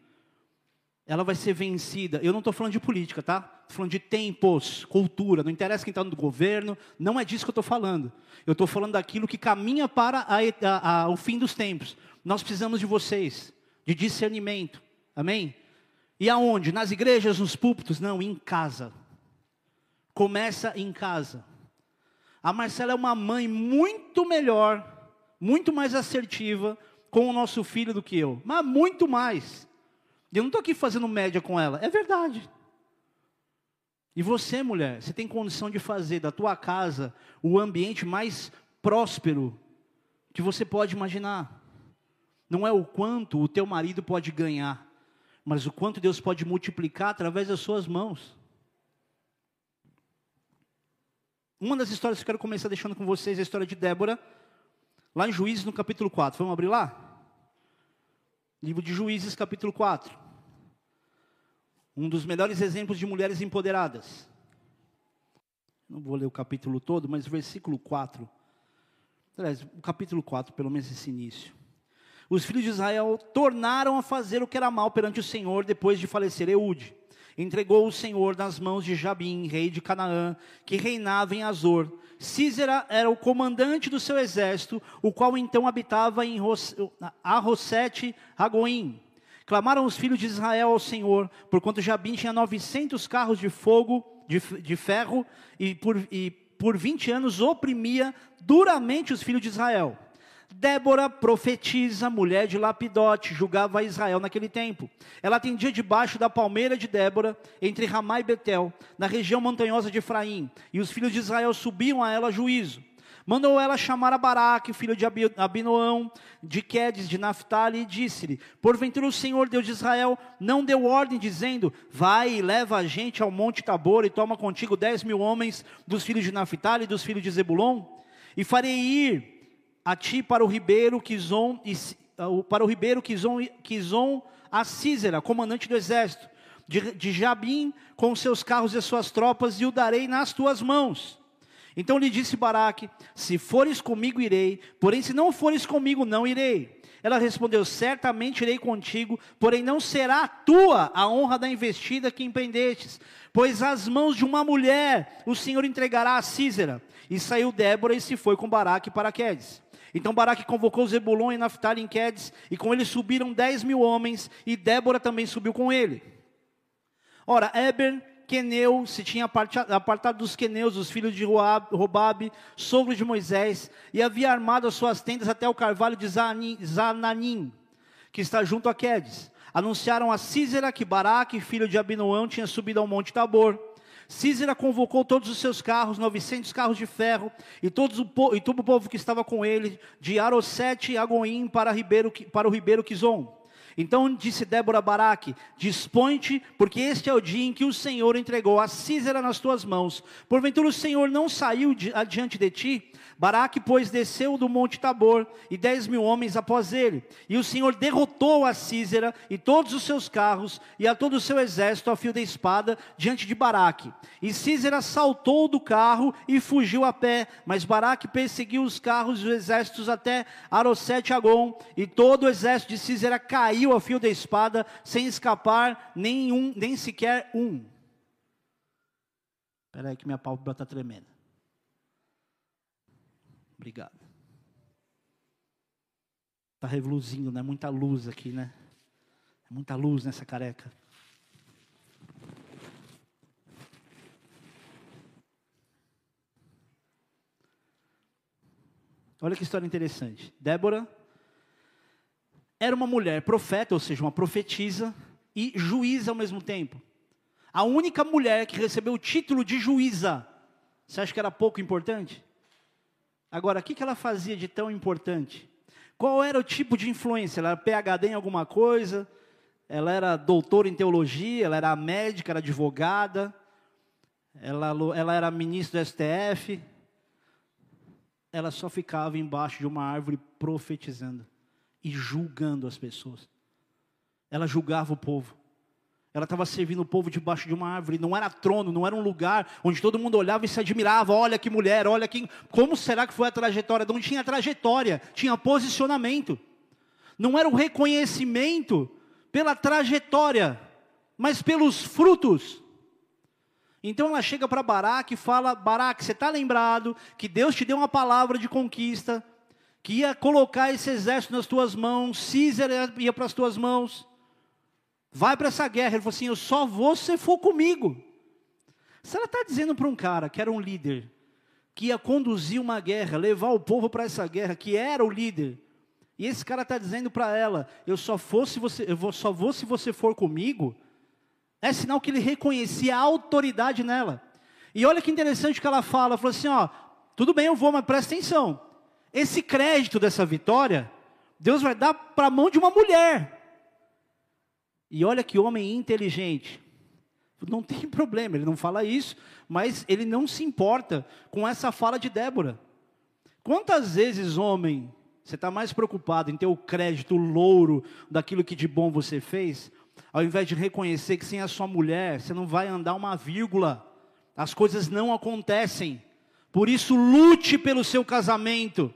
ela vai ser vencida. Eu não estou falando de política, tá? Estou falando de tempos, cultura. Não interessa quem está no governo, não é disso que eu estou falando. Eu estou falando daquilo que caminha para a, a, a, o fim dos tempos. Nós precisamos de vocês, de discernimento. Amém? E aonde? Nas igrejas, nos púlpitos? Não, em casa. Começa em casa. A Marcela é uma mãe muito melhor, muito mais assertiva, com o nosso filho do que eu, mas muito mais. Eu não estou aqui fazendo média com ela, é verdade. E você, mulher, você tem condição de fazer da tua casa o ambiente mais próspero que você pode imaginar. Não é o quanto o teu marido pode ganhar, mas o quanto Deus pode multiplicar através das suas mãos. Uma das histórias que eu quero começar deixando com vocês é a história de Débora, lá em Juízes, no capítulo 4. Vamos abrir lá? Livro de Juízes, capítulo 4. Um dos melhores exemplos de mulheres empoderadas. Não vou ler o capítulo todo, mas o versículo 4. Aliás, o capítulo 4, pelo menos esse início. Os filhos de Israel tornaram a fazer o que era mal perante o Senhor depois de falecer Eude entregou o Senhor nas mãos de Jabim, rei de Canaã, que reinava em Azor. Císera era o comandante do seu exército, o qual então habitava em Arrosete Ragoim. Clamaram os filhos de Israel ao Senhor, porquanto Jabim tinha 900 carros de fogo, de, de ferro, e por, e por 20 anos oprimia duramente os filhos de Israel. Débora, profetiza, mulher de Lapidote, julgava Israel naquele tempo. Ela atendia debaixo da palmeira de Débora, entre Ramá e Betel, na região montanhosa de Efraim, e os filhos de Israel subiam a ela a juízo. Mandou ela chamar a Baraque, filho de Abinoão, de Quedes, de Naphtali, e disse-lhe: Porventura o Senhor Deus de Israel não deu ordem, dizendo: Vai e leva a gente ao monte Tabor e toma contigo dez mil homens dos filhos de Naphtali e dos filhos de Zebulon? E farei ir a ti para o ribeiro Quizon, para o ribeiro Quizon, Quizon a Císera, comandante do exército, de, de Jabim, com seus carros e suas tropas, e o darei nas tuas mãos. Então lhe disse Baraque: Se fores comigo, irei, porém, se não fores comigo, não irei. Ela respondeu: Certamente irei contigo, porém não será tua a honra da investida que empreendestes, pois as mãos de uma mulher o Senhor entregará a Císera. E saiu Débora e se foi com Baraque para Quedes. Então Baraque convocou Zebulon e Naphtali em Quedes, e com ele subiram dez mil homens, e Débora também subiu com ele. Ora, Eber, Queneu, se tinha apartado dos queneus, os filhos de Robabe, sogro de Moisés, e havia armado as suas tendas até o carvalho de Zananim, que está junto a Quedes. Anunciaram a Císera que Baraque, filho de Abinoão, tinha subido ao monte Tabor. Císera convocou todos os seus carros, 900 carros de ferro, e, todos o, e todo o povo que estava com ele, de Arosete e Agoim para, Ribeiro, para o ribeiro Quizon. Então disse Débora Baraque: Dispõe-te, porque este é o dia em que o Senhor entregou a Císera nas tuas mãos. Porventura o Senhor não saiu adiante de ti? Baraque, pois, desceu do monte Tabor, e dez mil homens após ele. E o Senhor derrotou a Císera e todos os seus carros, e a todo o seu exército a fio da espada, diante de Baraque. E Císera saltou do carro e fugiu a pé, mas Baraque perseguiu os carros e os exércitos até Arosete Agon, e todo o exército de Císera caiu a fio da espada, sem escapar nenhum, nem sequer um. Espera aí que minha pálpebra está tremendo. Obrigado. Está reluzindo, né? Muita luz aqui, né? Muita luz nessa careca. Olha que história interessante. Débora era uma mulher profeta, ou seja, uma profetisa e juíza ao mesmo tempo. A única mulher que recebeu o título de juíza. Você acha que era pouco importante? Agora, o que ela fazia de tão importante? Qual era o tipo de influência? Ela era PhD em alguma coisa? Ela era doutora em teologia? Ela era médica? Era advogada? Ela, ela era ministra do STF? Ela só ficava embaixo de uma árvore profetizando e julgando as pessoas. Ela julgava o povo. Ela estava servindo o povo debaixo de uma árvore, não era trono, não era um lugar onde todo mundo olhava e se admirava. Olha que mulher, olha que. Como será que foi a trajetória? Não tinha trajetória, tinha posicionamento. Não era o reconhecimento pela trajetória, mas pelos frutos. Então ela chega para Baraque e fala: Baraque, você está lembrado que Deus te deu uma palavra de conquista, que ia colocar esse exército nas tuas mãos, Císera ia para as tuas mãos. Vai para essa guerra. Ele falou assim: Eu só vou se for comigo. Se ela está dizendo para um cara que era um líder, que ia conduzir uma guerra, levar o povo para essa guerra, que era o líder, e esse cara está dizendo para ela: Eu só vou se você, eu vou, só vou se você for comigo. É sinal que ele reconhecia a autoridade nela. E olha que interessante que ela fala, falou assim, ó, tudo bem, eu vou, mas presta atenção. Esse crédito dessa vitória, Deus vai dar para a mão de uma mulher. E olha que homem inteligente. Não tem *laughs* problema, ele não fala isso, mas ele não se importa com essa fala de Débora. Quantas vezes, homem, você está mais preocupado em ter o crédito, louro daquilo que de bom você fez, ao invés de reconhecer que sem a sua mulher você não vai andar uma vírgula, as coisas não acontecem. Por isso, lute pelo seu casamento.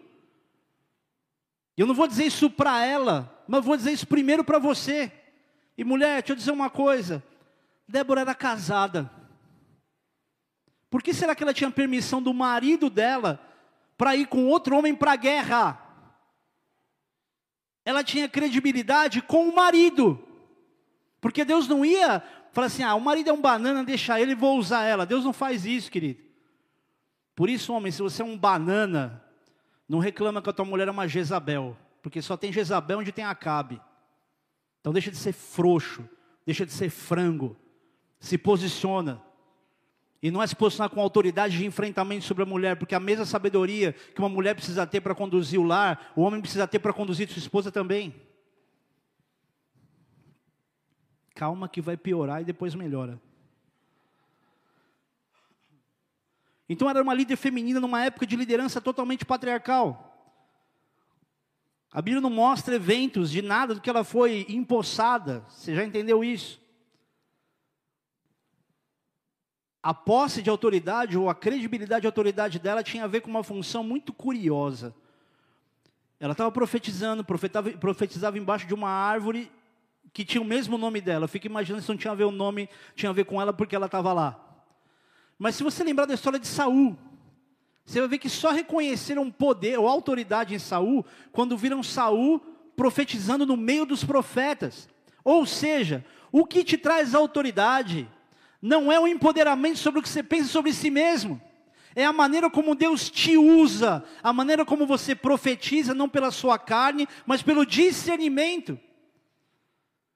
Eu não vou dizer isso para ela, mas vou dizer isso primeiro para você. E mulher, deixa eu dizer uma coisa: Débora era casada. Por que será que ela tinha permissão do marido dela para ir com outro homem para a guerra? Ela tinha credibilidade com o marido. Porque Deus não ia falar assim: ah, o marido é um banana, deixa ele, vou usar ela. Deus não faz isso, querido. Por isso, homem, se você é um banana, não reclama que a tua mulher é uma Jezabel. Porque só tem Jezabel onde tem Acabe. Então deixa de ser frouxo, deixa de ser frango, se posiciona. E não é se posicionar com autoridade de enfrentamento sobre a mulher, porque a mesma sabedoria que uma mulher precisa ter para conduzir o lar, o homem precisa ter para conduzir sua esposa também. Calma que vai piorar e depois melhora. Então era uma líder feminina numa época de liderança totalmente patriarcal. A Bíblia não mostra eventos de nada do que ela foi empossada. Você já entendeu isso? A posse de autoridade ou a credibilidade de autoridade dela tinha a ver com uma função muito curiosa. Ela estava profetizando, profetizava, profetizava embaixo de uma árvore que tinha o mesmo nome dela. Eu fico imaginando se não tinha a ver o nome, tinha a ver com ela porque ela estava lá. Mas se você lembrar da história de Saul, você vai ver que só reconheceram poder ou autoridade em Saul quando viram Saul profetizando no meio dos profetas. Ou seja, o que te traz autoridade não é o empoderamento sobre o que você pensa sobre si mesmo. É a maneira como Deus te usa, a maneira como você profetiza, não pela sua carne, mas pelo discernimento.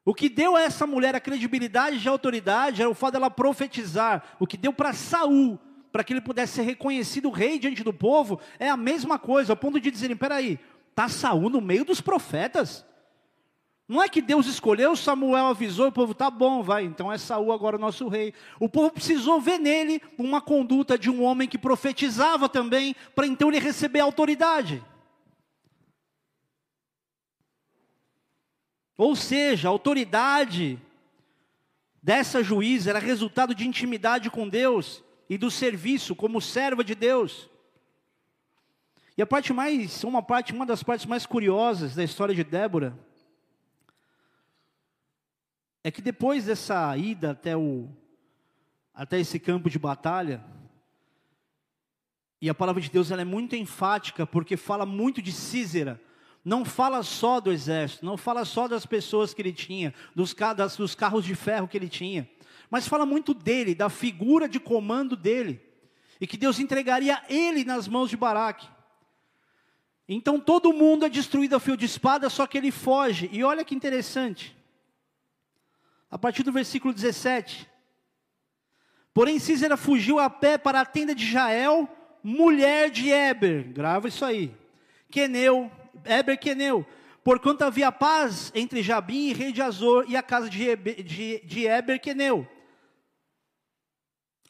O que deu a essa mulher a credibilidade e a autoridade era o fato dela profetizar. O que deu para Saul, para que ele pudesse ser reconhecido rei diante do povo, é a mesma coisa, ao ponto de dizerem: peraí, está Saul no meio dos profetas? Não é que Deus escolheu, Samuel avisou, o povo tá bom, vai, então é Saul agora o nosso rei. O povo precisou ver nele uma conduta de um homem que profetizava também, para então ele receber autoridade. Ou seja, a autoridade dessa juíza era resultado de intimidade com Deus e do serviço como serva de Deus. E a parte mais, uma parte, uma das partes mais curiosas da história de Débora, é que depois dessa ida até, o, até esse campo de batalha, e a palavra de Deus ela é muito enfática, porque fala muito de Císera, não fala só do exército, não fala só das pessoas que ele tinha, dos, dos carros de ferro que ele tinha, mas fala muito dele, da figura de comando dele, e que Deus entregaria ele nas mãos de Baraque. Então todo mundo é destruído a fio de espada, só que ele foge, e olha que interessante, a partir do versículo 17. Porém, Císera fugiu a pé para a tenda de Jael, mulher de Eber. Grava isso aí. Queneu, Eber Queneu. Porquanto havia paz entre Jabim, rei de Azor, e a casa de, Eber, de, de Eber Queneu.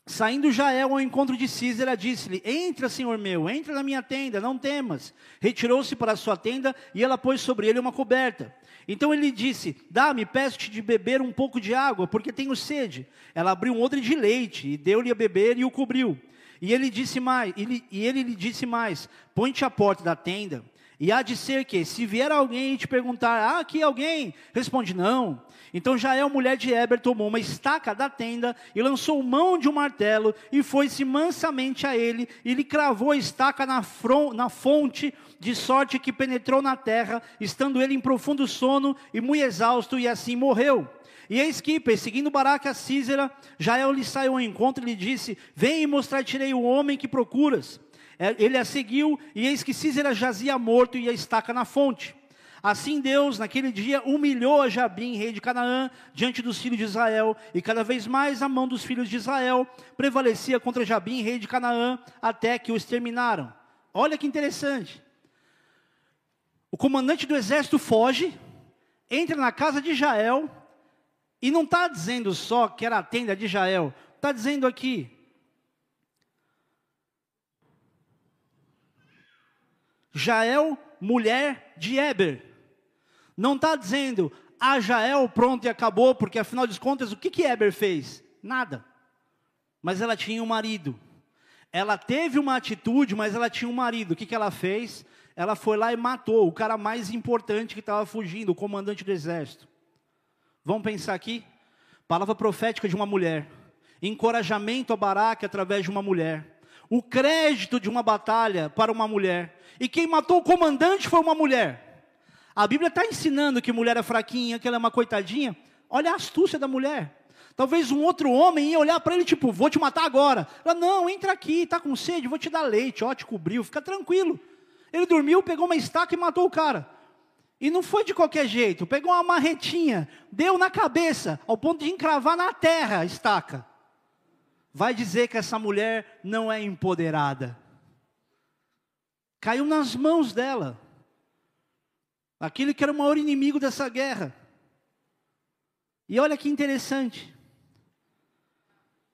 Saindo Jael ao encontro de Císera, disse-lhe: Entra, senhor meu, entra na minha tenda, não temas. Retirou-se para a sua tenda e ela pôs sobre ele uma coberta. Então ele disse: Dá-me, peço-te de beber um pouco de água, porque tenho sede. Ela abriu um odre de leite e deu-lhe a beber e o cobriu. E ele disse mais, ele, e ele lhe disse mais: Põe-te à porta da tenda. E há de ser que, se vier alguém e te perguntar, ah, aqui alguém, responde não. Então Jael, mulher de Eber, tomou uma estaca da tenda e lançou mão de um martelo e foi-se mansamente a ele e lhe cravou a estaca na, na fonte de sorte que penetrou na terra, estando ele em profundo sono e muito exausto, e assim morreu. E eis que, perseguindo Baraque a Císera, Jael lhe saiu ao encontro e lhe disse: Vem e mostrar-te-ei o homem que procuras. É, ele a seguiu, e eis que Císera jazia morto e a estaca na fonte. Assim Deus, naquele dia, humilhou a Jabim, rei de Canaã, diante dos filhos de Israel, e cada vez mais a mão dos filhos de Israel prevalecia contra Jabim, rei de Canaã, até que o exterminaram. Olha que interessante. O comandante do exército foge, entra na casa de Jael, e não está dizendo só que era a tenda de Jael, está dizendo aqui. Jael, mulher de Eber. Não está dizendo, a Jael, pronto e acabou, porque afinal de contas, o que, que Eber fez? Nada. Mas ela tinha um marido. Ela teve uma atitude, mas ela tinha um marido. O que, que ela fez? ela foi lá e matou o cara mais importante que estava fugindo, o comandante do exército. Vamos pensar aqui? Palavra profética de uma mulher. Encorajamento a Baraque através de uma mulher. O crédito de uma batalha para uma mulher. E quem matou o comandante foi uma mulher. A Bíblia está ensinando que mulher é fraquinha, que ela é uma coitadinha. Olha a astúcia da mulher. Talvez um outro homem ia olhar para ele, tipo, vou te matar agora. Ela, não, entra aqui, está com sede, vou te dar leite, ó, te cobriu, fica tranquilo. Ele dormiu, pegou uma estaca e matou o cara. E não foi de qualquer jeito, pegou uma marretinha, deu na cabeça, ao ponto de encravar na terra a estaca. Vai dizer que essa mulher não é empoderada. Caiu nas mãos dela. Aquele que era o maior inimigo dessa guerra. E olha que interessante.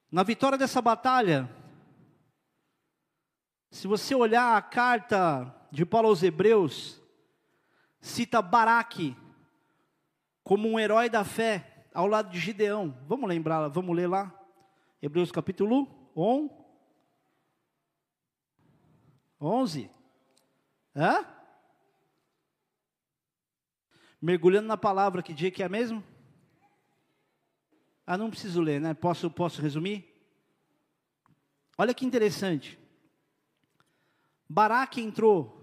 Na vitória dessa batalha, se você olhar a carta de Paulo aos Hebreus cita Baraque como um herói da fé ao lado de Gideão. Vamos lembrar, vamos ler lá? Hebreus capítulo 11. Hã? Mergulhando na palavra, que dia que é mesmo? Ah, não preciso ler, né? Posso, posso resumir? Olha que interessante. Baraque entrou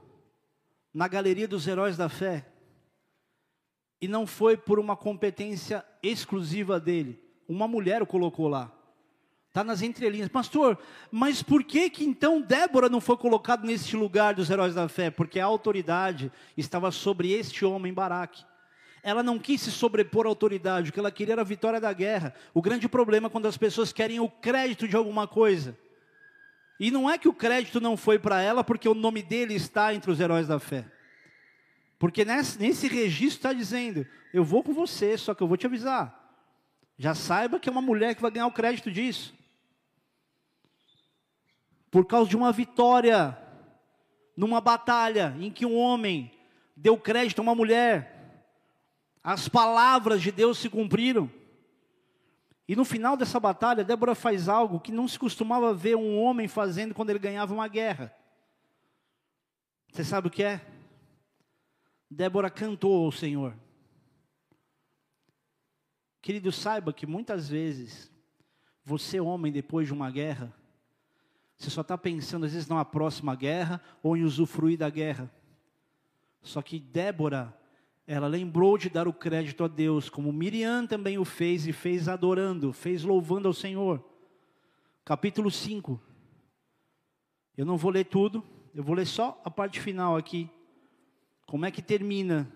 na galeria dos heróis da fé e não foi por uma competência exclusiva dele. Uma mulher o colocou lá. Está nas entrelinhas. Pastor, mas por que que então Débora não foi colocada neste lugar dos heróis da fé? Porque a autoridade estava sobre este homem, Baraque. Ela não quis se sobrepor à autoridade, o que ela queria era a vitória da guerra. O grande problema é quando as pessoas querem o crédito de alguma coisa. E não é que o crédito não foi para ela, porque o nome dele está entre os heróis da fé. Porque nesse, nesse registro está dizendo: eu vou com você, só que eu vou te avisar. Já saiba que é uma mulher que vai ganhar o crédito disso. Por causa de uma vitória, numa batalha em que um homem deu crédito a uma mulher, as palavras de Deus se cumpriram. E no final dessa batalha, Débora faz algo que não se costumava ver um homem fazendo quando ele ganhava uma guerra. Você sabe o que é? Débora cantou ao Senhor. Querido, saiba que muitas vezes, você, homem, depois de uma guerra, você só está pensando às vezes na próxima guerra ou em usufruir da guerra. Só que Débora, ela lembrou de dar o crédito a Deus, como Miriam também o fez e fez adorando, fez louvando ao Senhor. Capítulo 5. Eu não vou ler tudo, eu vou ler só a parte final aqui. Como é que termina?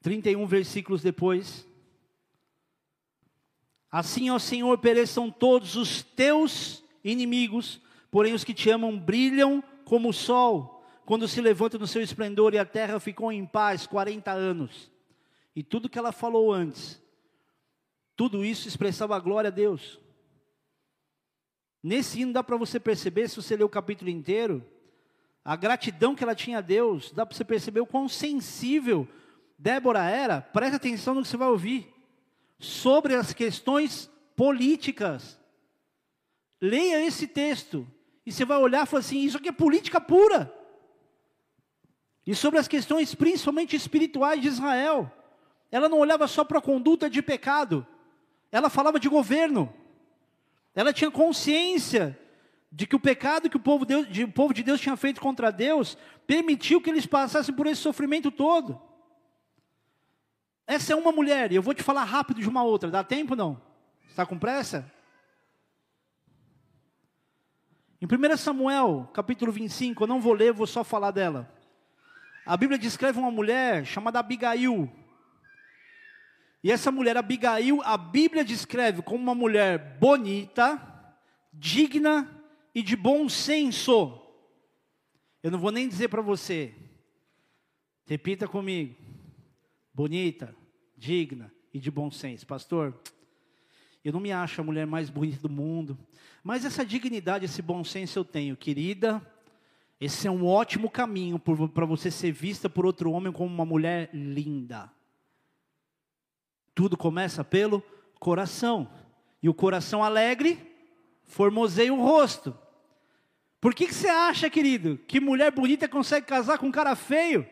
Trinta e um versículos depois. Assim, ó Senhor, pereçam todos os teus inimigos, porém os que te amam brilham como o sol, quando se levanta no seu esplendor e a terra ficou em paz 40 anos. E tudo que ela falou antes, tudo isso expressava a glória a Deus. Nesse hino dá para você perceber, se você ler o capítulo inteiro, a gratidão que ela tinha a Deus, dá para você perceber o quão sensível Débora era, presta atenção no que você vai ouvir, sobre as questões políticas. Leia esse texto, e você vai olhar e falar assim: isso aqui é política pura. E sobre as questões principalmente espirituais de Israel. Ela não olhava só para a conduta de pecado, ela falava de governo. Ela tinha consciência de que o pecado que o povo, Deus, de, o povo de Deus tinha feito contra Deus permitiu que eles passassem por esse sofrimento todo. Essa é uma mulher, e eu vou te falar rápido de uma outra. Dá tempo não? Está com pressa? Em 1 Samuel, capítulo 25, eu não vou ler, vou só falar dela. A Bíblia descreve uma mulher chamada Abigail. E essa mulher, Abigail, a Bíblia descreve como uma mulher bonita, digna e de bom senso. Eu não vou nem dizer para você. Repita comigo. Bonita, digna e de bom senso. Pastor, eu não me acho a mulher mais bonita do mundo, mas essa dignidade, esse bom senso eu tenho, querida. Esse é um ótimo caminho para você ser vista por outro homem como uma mulher linda. Tudo começa pelo coração. E o coração alegre formoseia o rosto. Por que, que você acha, querido, que mulher bonita consegue casar com um cara feio?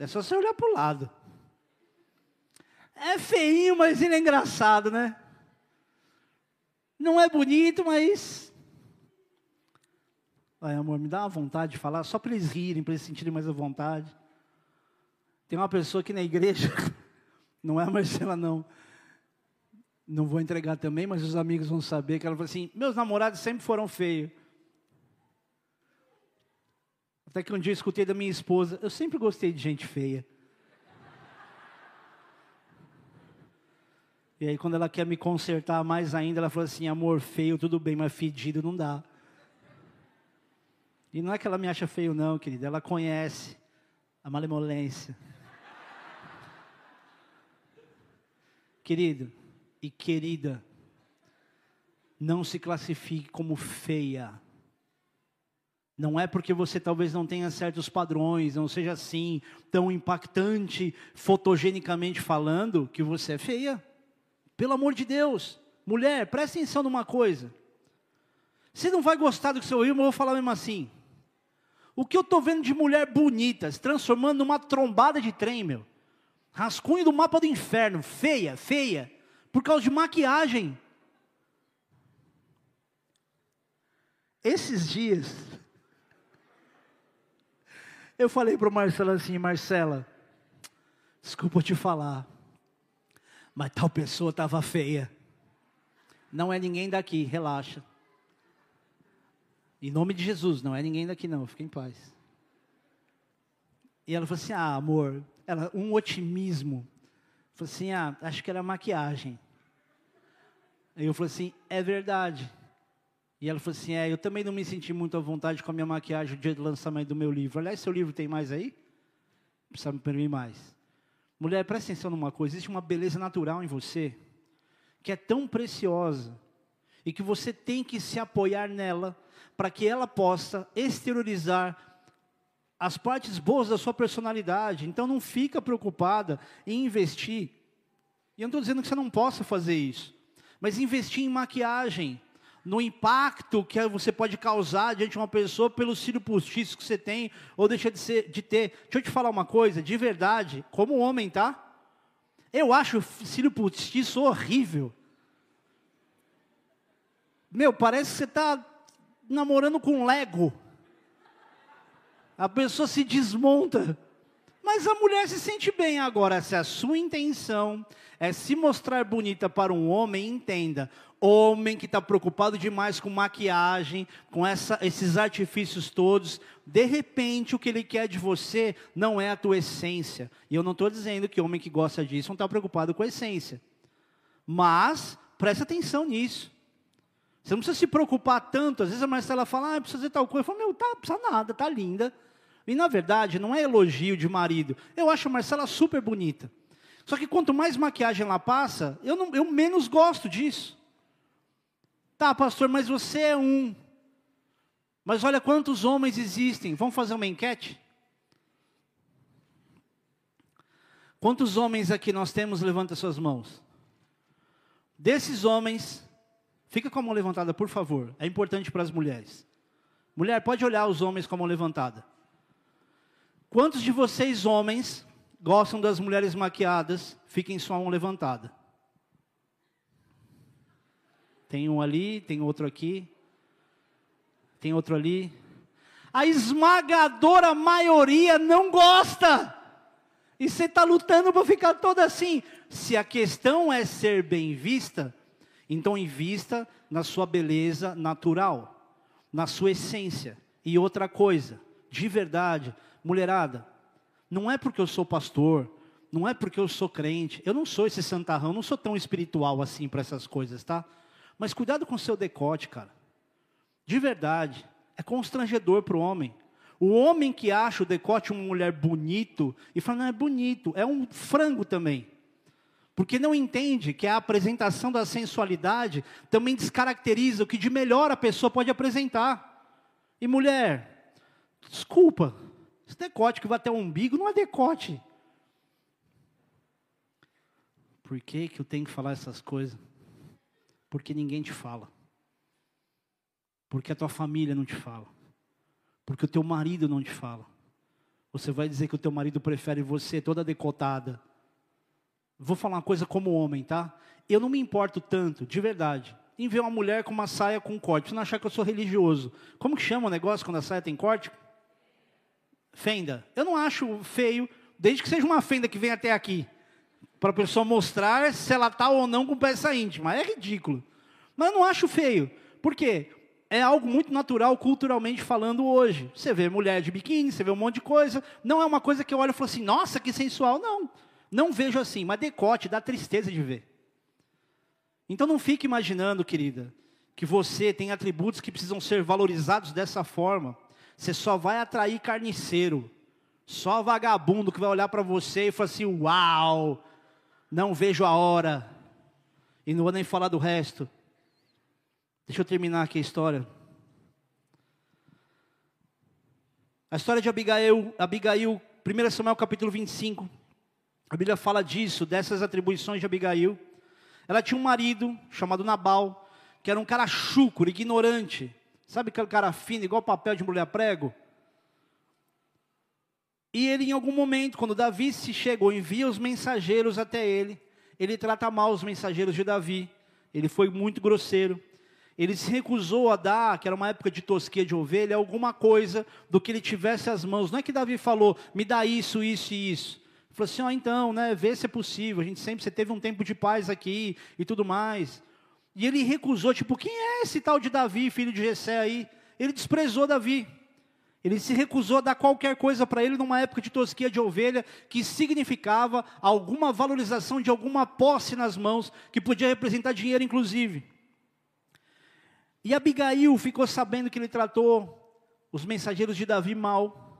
É só você olhar para o lado. É feinho, mas ele é engraçado, né? Não é bonito, mas. Ai, amor, me dá uma vontade de falar, só para eles rirem, para eles sentirem mais a vontade. Tem uma pessoa aqui na igreja, *laughs* não é a Marcela, não. Não vou entregar também, mas os amigos vão saber que ela falou assim: meus namorados sempre foram feios. Até que um dia eu escutei da minha esposa: eu sempre gostei de gente feia. E aí, quando ela quer me consertar mais ainda, ela falou assim: amor, feio, tudo bem, mas fedido não dá. E não é que ela me acha feio, não, querida, ela conhece a malemolência. Querido e querida, não se classifique como feia. Não é porque você talvez não tenha certos padrões, não seja assim, tão impactante, fotogenicamente falando, que você é feia. Pelo amor de Deus. Mulher, presta atenção numa coisa. Você não vai gostar do que ouviu, mas eu vou falar mesmo assim. O que eu estou vendo de mulher bonita, se transformando numa trombada de trem, meu. Rascunho do mapa do inferno, feia, feia, por causa de maquiagem. Esses dias, eu falei para Marcela assim, Marcela, desculpa te falar, mas tal pessoa estava feia. Não é ninguém daqui, relaxa. Em nome de Jesus, não é ninguém daqui não, fique em paz. E ela falou assim: ah, amor, ela, um otimismo. Falou assim: ah, acho que era maquiagem. Aí eu falei assim: é verdade. E ela falou assim: é, eu também não me senti muito à vontade com a minha maquiagem no dia do lançamento do meu livro. Aliás, seu livro tem mais aí? Precisa me permitir mais. Mulher, presta atenção numa coisa: existe uma beleza natural em você, que é tão preciosa, e que você tem que se apoiar nela, para que ela possa exteriorizar as partes boas da sua personalidade. Então não fica preocupada em investir. E eu não estou dizendo que você não possa fazer isso, mas investir em maquiagem, no impacto que você pode causar diante de uma pessoa pelo cílio postiço que você tem ou deixa de, ser, de ter. Deixa eu te falar uma coisa, de verdade, como homem, tá? Eu acho o cílio postiço horrível. Meu, parece que você está namorando com Lego. A pessoa se desmonta. Mas a mulher se sente bem agora. Se a sua intenção é se mostrar bonita para um homem, entenda. Homem que está preocupado demais com maquiagem, com essa, esses artifícios todos, de repente o que ele quer de você não é a tua essência. E eu não estou dizendo que homem que gosta disso não está preocupado com a essência. Mas preste atenção nisso. Você não precisa se preocupar tanto. Às vezes a Marcela fala, ah, precisa fazer tal coisa. Eu falo, meu, tá, precisa nada, tá linda. E na verdade, não é elogio de marido. Eu acho a Marcela super bonita. Só que quanto mais maquiagem ela passa, eu, não, eu menos gosto disso. Tá, pastor, mas você é um. Mas olha quantos homens existem. Vamos fazer uma enquete? Quantos homens aqui nós temos? Levanta suas mãos. Desses homens, Fica com a mão levantada, por favor. É importante para as mulheres. Mulher, pode olhar os homens com a mão levantada. Quantos de vocês, homens, gostam das mulheres maquiadas? Fiquem a mão levantada. Tem um ali, tem outro aqui. Tem outro ali. A esmagadora maioria não gosta. E você está lutando para ficar toda assim. Se a questão é ser bem vista, então invista na sua beleza natural, na sua essência. E outra coisa, de verdade, mulherada, não é porque eu sou pastor, não é porque eu sou crente, eu não sou esse santarrão, não sou tão espiritual assim para essas coisas, tá? Mas cuidado com o seu decote, cara. De verdade, é constrangedor para o homem. O homem que acha o decote uma mulher bonito e fala, não é bonito, é um frango também. Porque não entende que a apresentação da sensualidade também descaracteriza o que de melhor a pessoa pode apresentar. E mulher, desculpa, esse decote que vai até o umbigo não é decote. Por que, que eu tenho que falar essas coisas? Porque ninguém te fala. Porque a tua família não te fala. Porque o teu marido não te fala. Você vai dizer que o teu marido prefere você toda decotada Vou falar uma coisa como homem, tá? Eu não me importo tanto, de verdade, em ver uma mulher com uma saia com corte. Você não achar que eu sou religioso. Como que chama o negócio quando a saia tem corte? Fenda. Eu não acho feio, desde que seja uma fenda que vem até aqui. Para a pessoa mostrar se ela está ou não com peça íntima. É ridículo. Mas eu não acho feio. Por quê? É algo muito natural culturalmente falando hoje. Você vê mulher de biquíni, você vê um monte de coisa. Não é uma coisa que eu olho e falo assim, nossa, que sensual. Não. Não vejo assim, mas decote dá tristeza de ver. Então não fique imaginando, querida, que você tem atributos que precisam ser valorizados dessa forma. Você só vai atrair carniceiro, só vagabundo que vai olhar para você e falar assim: Uau, não vejo a hora. E não vou nem falar do resto. Deixa eu terminar aqui a história. A história de Abigail, Abigail 1 Samuel capítulo 25. A Bíblia fala disso, dessas atribuições de Abigail. Ela tinha um marido chamado Nabal, que era um cara chucro, ignorante. Sabe aquele cara fino, igual papel de embrulhar prego? E ele, em algum momento, quando Davi se chegou, envia os mensageiros até ele, ele trata mal os mensageiros de Davi, ele foi muito grosseiro. Ele se recusou a dar, que era uma época de tosquia de ovelha, alguma coisa do que ele tivesse às mãos. Não é que Davi falou, me dá isso, isso e isso. Ele falou assim, ó, oh, então, né, vê se é possível. A gente sempre, você teve um tempo de paz aqui e tudo mais. E ele recusou, tipo, quem é esse tal de Davi, filho de Jessé aí? Ele desprezou Davi. Ele se recusou a dar qualquer coisa para ele numa época de tosquia de ovelha, que significava alguma valorização de alguma posse nas mãos, que podia representar dinheiro, inclusive. E Abigail ficou sabendo que ele tratou os mensageiros de Davi mal.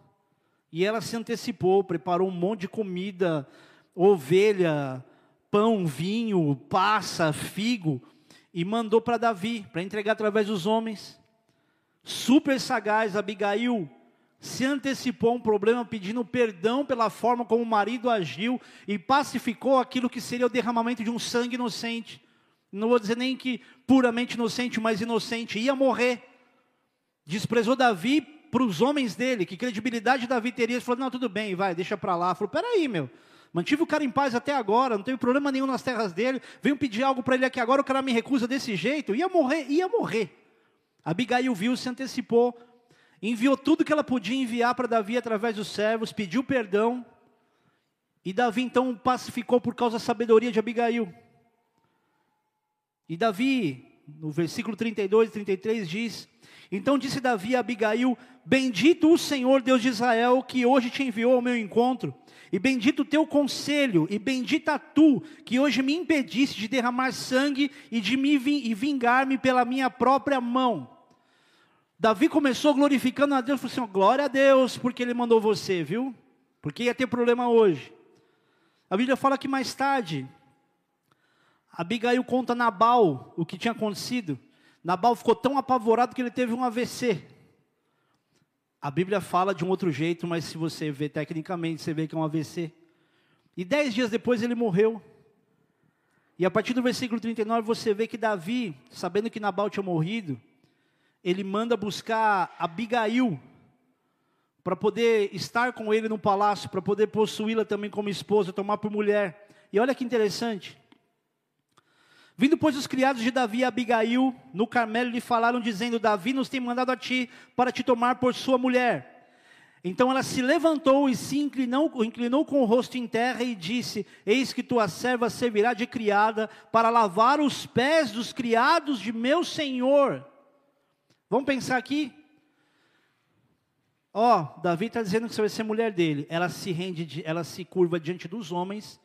E ela se antecipou, preparou um monte de comida, ovelha, pão, vinho, passa, figo, e mandou para Davi, para entregar através dos homens. Super sagaz, Abigail se antecipou a um problema pedindo perdão pela forma como o marido agiu e pacificou aquilo que seria o derramamento de um sangue inocente. Não vou dizer nem que puramente inocente, mas inocente, ia morrer. Desprezou Davi para os homens dele, que credibilidade Davi teria. Ele falou: Não, tudo bem, vai, deixa para lá. Falou: Peraí, meu. Mantive o cara em paz até agora, não teve problema nenhum nas terras dele. Venho pedir algo para ele aqui agora, o cara me recusa desse jeito. Ia morrer, ia morrer. Abigail viu, se antecipou, enviou tudo que ela podia enviar para Davi através dos servos, pediu perdão. E Davi então pacificou por causa da sabedoria de Abigail. E Davi, no versículo 32 e 33 diz: Então disse Davi a Abigail: Bendito o Senhor Deus de Israel, que hoje te enviou ao meu encontro, e bendito o teu conselho, e bendita tu, que hoje me impediste de derramar sangue e de me vingar-me pela minha própria mão. Davi começou glorificando a Deus, falou assim: glória a Deus, porque ele mandou você, viu? Porque ia ter problema hoje. A Bíblia fala que mais tarde, Abigail conta Nabal o que tinha acontecido. Nabal ficou tão apavorado que ele teve um AVC. A Bíblia fala de um outro jeito, mas se você vê tecnicamente, você vê que é um AVC. E dez dias depois ele morreu. E a partir do versículo 39 você vê que Davi, sabendo que Nabal tinha morrido, ele manda buscar Abigail para poder estar com ele no palácio, para poder possuí-la também como esposa, tomar por mulher. E olha que interessante. Vindo, pois, os criados de Davi e Abigail no Carmelo lhe falaram, dizendo: Davi nos tem mandado a ti para te tomar por sua mulher. Então ela se levantou e se inclinou, inclinou com o rosto em terra e disse: Eis que tua serva servirá de criada para lavar os pés dos criados de meu senhor. Vamos pensar aqui? Ó, oh, Davi está dizendo que você vai ser mulher dele. Ela se rende, ela se curva diante dos homens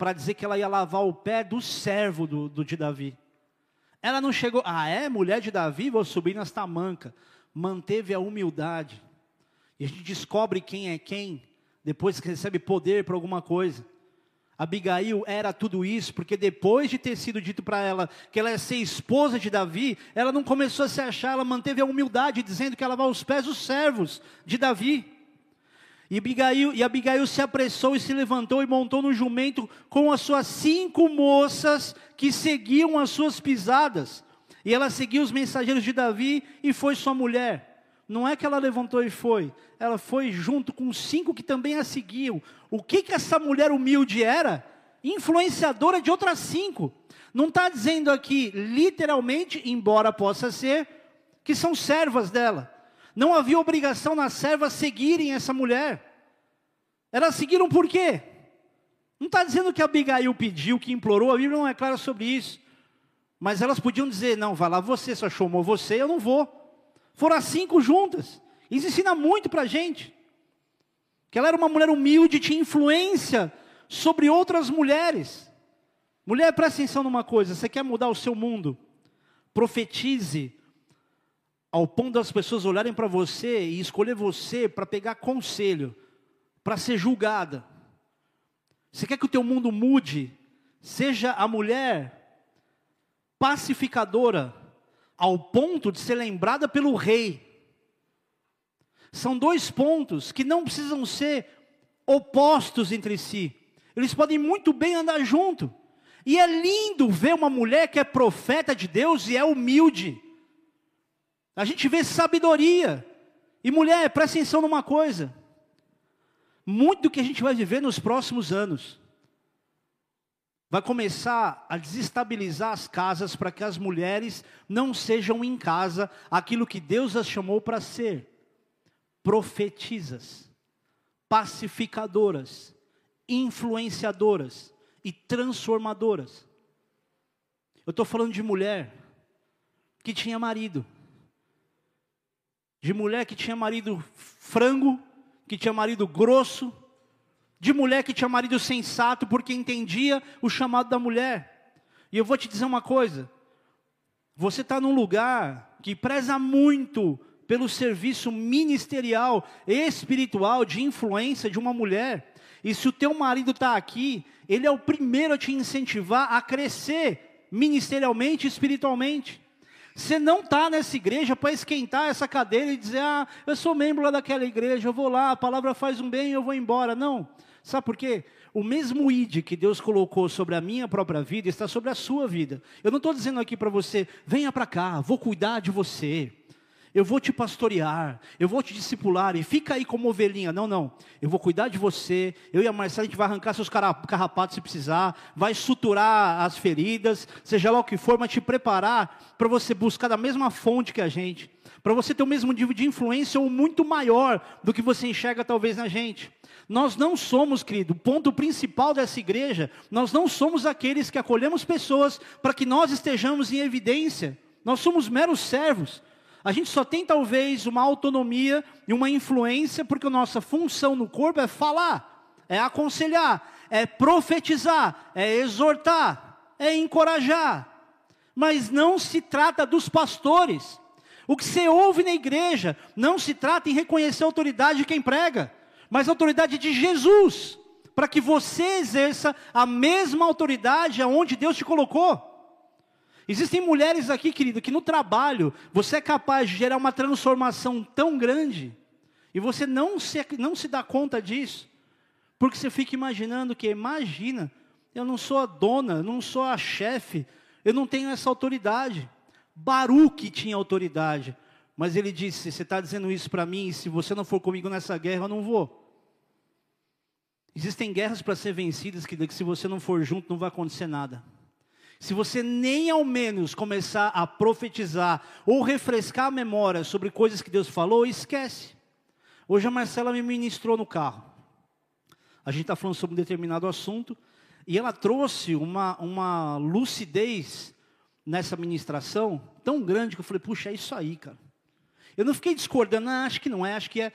para dizer que ela ia lavar o pé do servo do, do, de Davi. Ela não chegou, ah, é mulher de Davi, vou subir nas tamancas. Manteve a humildade. E a gente descobre quem é quem, depois que recebe poder para alguma coisa. Abigail era tudo isso, porque depois de ter sido dito para ela que ela ia ser esposa de Davi, ela não começou a se achar, ela manteve a humildade, dizendo que ela lavava os pés dos servos de Davi. E Abigail, e Abigail se apressou e se levantou e montou no jumento com as suas cinco moças que seguiam as suas pisadas. E ela seguiu os mensageiros de Davi e foi sua mulher. Não é que ela levantou e foi, ela foi junto com cinco que também a seguiam. O que, que essa mulher humilde era? Influenciadora de outras cinco. Não está dizendo aqui, literalmente, embora possa ser, que são servas dela. Não havia obrigação nas servas seguirem essa mulher. Elas seguiram por quê? Não está dizendo que Abigail pediu, que implorou, a Bíblia não é clara sobre isso. Mas elas podiam dizer: não, vai lá você, só chamou você, eu não vou. Foram as cinco juntas. Isso ensina muito para a gente. Que ela era uma mulher humilde, tinha influência sobre outras mulheres. Mulher, presta atenção numa coisa: você quer mudar o seu mundo? Profetize ao ponto das pessoas olharem para você e escolher você para pegar conselho, para ser julgada. Você quer que o teu mundo mude? Seja a mulher pacificadora, ao ponto de ser lembrada pelo rei. São dois pontos que não precisam ser opostos entre si. Eles podem muito bem andar junto. E é lindo ver uma mulher que é profeta de Deus e é humilde A gente vê sabedoria. E mulher, presta atenção numa coisa. Muito do que a gente vai viver nos próximos anos vai começar a desestabilizar as casas para que as mulheres não sejam em casa aquilo que Deus as chamou para ser: profetizas, pacificadoras, influenciadoras e transformadoras. Eu estou falando de mulher que tinha marido, de mulher que tinha marido frango, que tinha marido grosso, de mulher que tinha marido sensato porque entendia o chamado da mulher. E eu vou te dizer uma coisa: você está num lugar que preza muito pelo serviço ministerial, espiritual, de influência de uma mulher. E se o teu marido está aqui, ele é o primeiro a te incentivar a crescer ministerialmente e espiritualmente. Você não está nessa igreja para esquentar essa cadeira e dizer, ah, eu sou membro lá daquela igreja, eu vou lá, a palavra faz um bem e eu vou embora. Não. Sabe por quê? O mesmo id que Deus colocou sobre a minha própria vida está sobre a sua vida. Eu não estou dizendo aqui para você, venha para cá, vou cuidar de você. Eu vou te pastorear, eu vou te discipular e fica aí como ovelhinha. Não, não. Eu vou cuidar de você. Eu e a Marcela, a gente vai arrancar seus carrapatos se precisar, vai suturar as feridas, seja lá o que for, mas te preparar para você buscar da mesma fonte que a gente, para você ter o mesmo nível de influência ou muito maior do que você enxerga talvez na gente. Nós não somos, querido, o ponto principal dessa igreja, nós não somos aqueles que acolhemos pessoas para que nós estejamos em evidência. Nós somos meros servos. A gente só tem talvez uma autonomia e uma influência, porque a nossa função no corpo é falar, é aconselhar, é profetizar, é exortar, é encorajar. Mas não se trata dos pastores. O que você ouve na igreja não se trata em reconhecer a autoridade de quem prega mas a autoridade de Jesus, para que você exerça a mesma autoridade aonde Deus te colocou. Existem mulheres aqui, querido, que no trabalho você é capaz de gerar uma transformação tão grande, e você não se, não se dá conta disso, porque você fica imaginando que, imagina, eu não sou a dona, eu não sou a chefe, eu não tenho essa autoridade. Baruque tinha autoridade, mas ele disse: Você está dizendo isso para mim, e se você não for comigo nessa guerra, eu não vou. Existem guerras para ser vencidas que, que se você não for junto não vai acontecer nada. Se você nem ao menos começar a profetizar ou refrescar a memória sobre coisas que Deus falou, esquece. Hoje a Marcela me ministrou no carro. A gente está falando sobre um determinado assunto e ela trouxe uma, uma lucidez nessa ministração tão grande que eu falei, puxa, é isso aí, cara. Eu não fiquei discordando, ah, acho que não é, acho que é.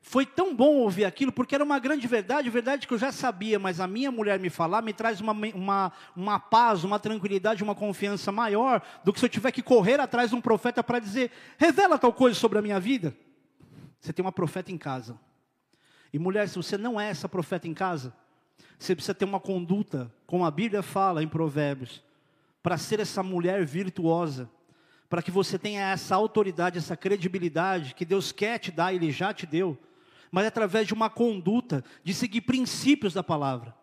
Foi tão bom ouvir aquilo, porque era uma grande verdade, verdade que eu já sabia, mas a minha mulher me falar me traz uma, uma, uma paz, uma tranquilidade, uma confiança maior do que se eu tiver que correr atrás de um profeta para dizer, revela tal coisa sobre a minha vida. Você tem uma profeta em casa. E mulher, se você não é essa profeta em casa, você precisa ter uma conduta, como a Bíblia fala em Provérbios, para ser essa mulher virtuosa, para que você tenha essa autoridade, essa credibilidade que Deus quer te dar, Ele já te deu mas é através de uma conduta, de seguir princípios da palavra.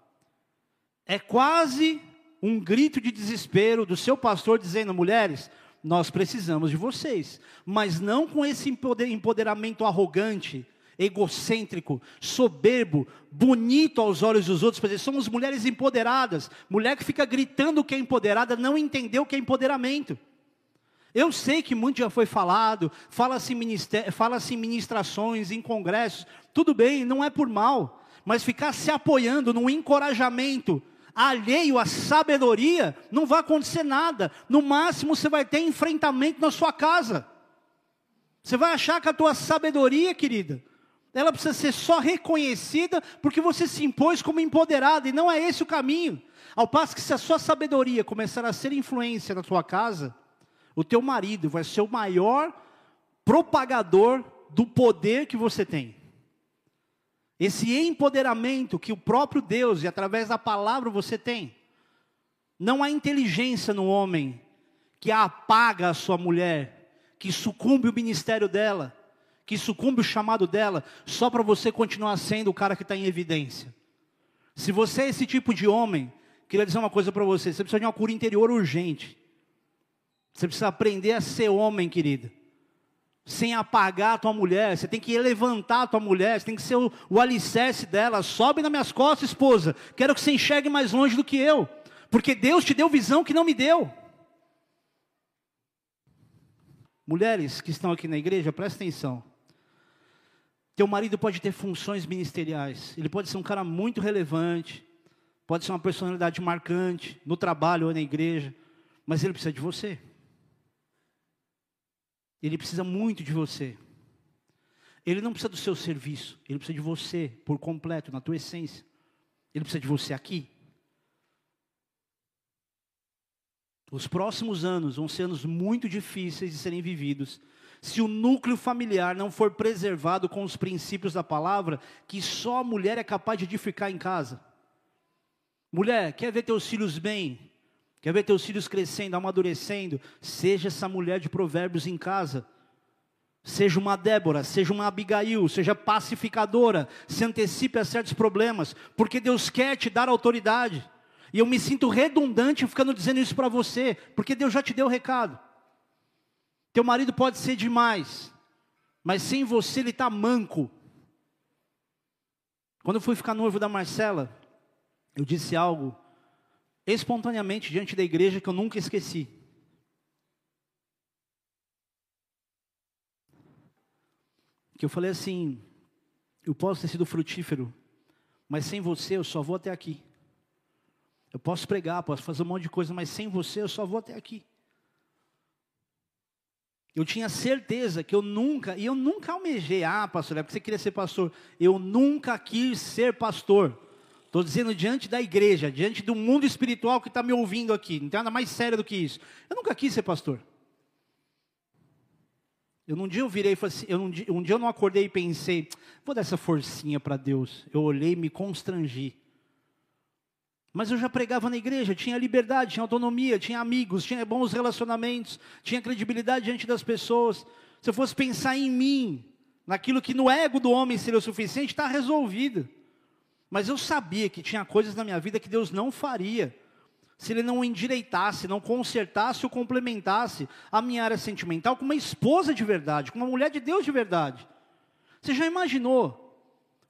É quase um grito de desespero do seu pastor dizendo: mulheres, nós precisamos de vocês, mas não com esse empoderamento arrogante, egocêntrico, soberbo, bonito aos olhos dos outros, para dizer, somos mulheres empoderadas. Mulher que fica gritando que é empoderada não entendeu o que é empoderamento. Eu sei que muito já foi falado, fala-se fala em ministrações, em congressos, tudo bem, não é por mal, mas ficar se apoiando num encorajamento alheio à sabedoria, não vai acontecer nada. No máximo você vai ter enfrentamento na sua casa. Você vai achar que a tua sabedoria, querida, ela precisa ser só reconhecida porque você se impôs como empoderada, e não é esse o caminho. Ao passo que se a sua sabedoria começar a ser influência na tua casa, o teu marido vai ser o maior propagador do poder que você tem. Esse empoderamento que o próprio Deus e através da palavra você tem. Não há inteligência no homem que apaga a sua mulher, que sucumbe o ministério dela, que sucumbe o chamado dela, só para você continuar sendo o cara que está em evidência. Se você é esse tipo de homem, queria dizer uma coisa para você: você precisa de uma cura interior urgente. Você precisa aprender a ser homem, querida. sem apagar a tua mulher, você tem que levantar a tua mulher, você tem que ser o, o alicerce dela. Sobe nas minhas costas, esposa. Quero que você enxergue mais longe do que eu, porque Deus te deu visão que não me deu. Mulheres que estão aqui na igreja, presta atenção. Teu marido pode ter funções ministeriais, ele pode ser um cara muito relevante, pode ser uma personalidade marcante no trabalho ou na igreja, mas ele precisa de você. Ele precisa muito de você. Ele não precisa do seu serviço, ele precisa de você por completo, na tua essência. Ele precisa de você aqui. Os próximos anos vão ser anos muito difíceis de serem vividos se o núcleo familiar não for preservado com os princípios da palavra, que só a mulher é capaz de edificar em casa. Mulher, quer ver teus filhos bem? Quer ver teus filhos crescendo, amadurecendo? Seja essa mulher de provérbios em casa. Seja uma Débora, seja uma Abigail, seja pacificadora, se antecipe a certos problemas, porque Deus quer te dar autoridade. E eu me sinto redundante ficando dizendo isso para você, porque Deus já te deu o recado. Teu marido pode ser demais, mas sem você ele está manco. Quando eu fui ficar noivo da Marcela, eu disse algo espontaneamente diante da igreja que eu nunca esqueci. Que eu falei assim: eu posso ter sido frutífero, mas sem você eu só vou até aqui. Eu posso pregar, posso fazer um monte de coisa, mas sem você eu só vou até aqui. Eu tinha certeza que eu nunca, e eu nunca almejei, ah, pastor, é porque você queria ser pastor. Eu nunca quis ser pastor. Estou dizendo diante da igreja, diante do mundo espiritual que está me ouvindo aqui. Não tem nada mais sério do que isso. Eu nunca quis ser pastor. Eu um dia eu virei e falei assim, eu um, dia, um dia eu não acordei e pensei, vou dar essa forcinha para Deus. Eu olhei e me constrangi. Mas eu já pregava na igreja, tinha liberdade, tinha autonomia, tinha amigos, tinha bons relacionamentos, tinha credibilidade diante das pessoas. Se eu fosse pensar em mim, naquilo que no ego do homem seria o suficiente, está resolvido. Mas eu sabia que tinha coisas na minha vida que Deus não faria. Se Ele não endireitasse, não consertasse ou complementasse a minha área sentimental com uma esposa de verdade, com uma mulher de Deus de verdade. Você já imaginou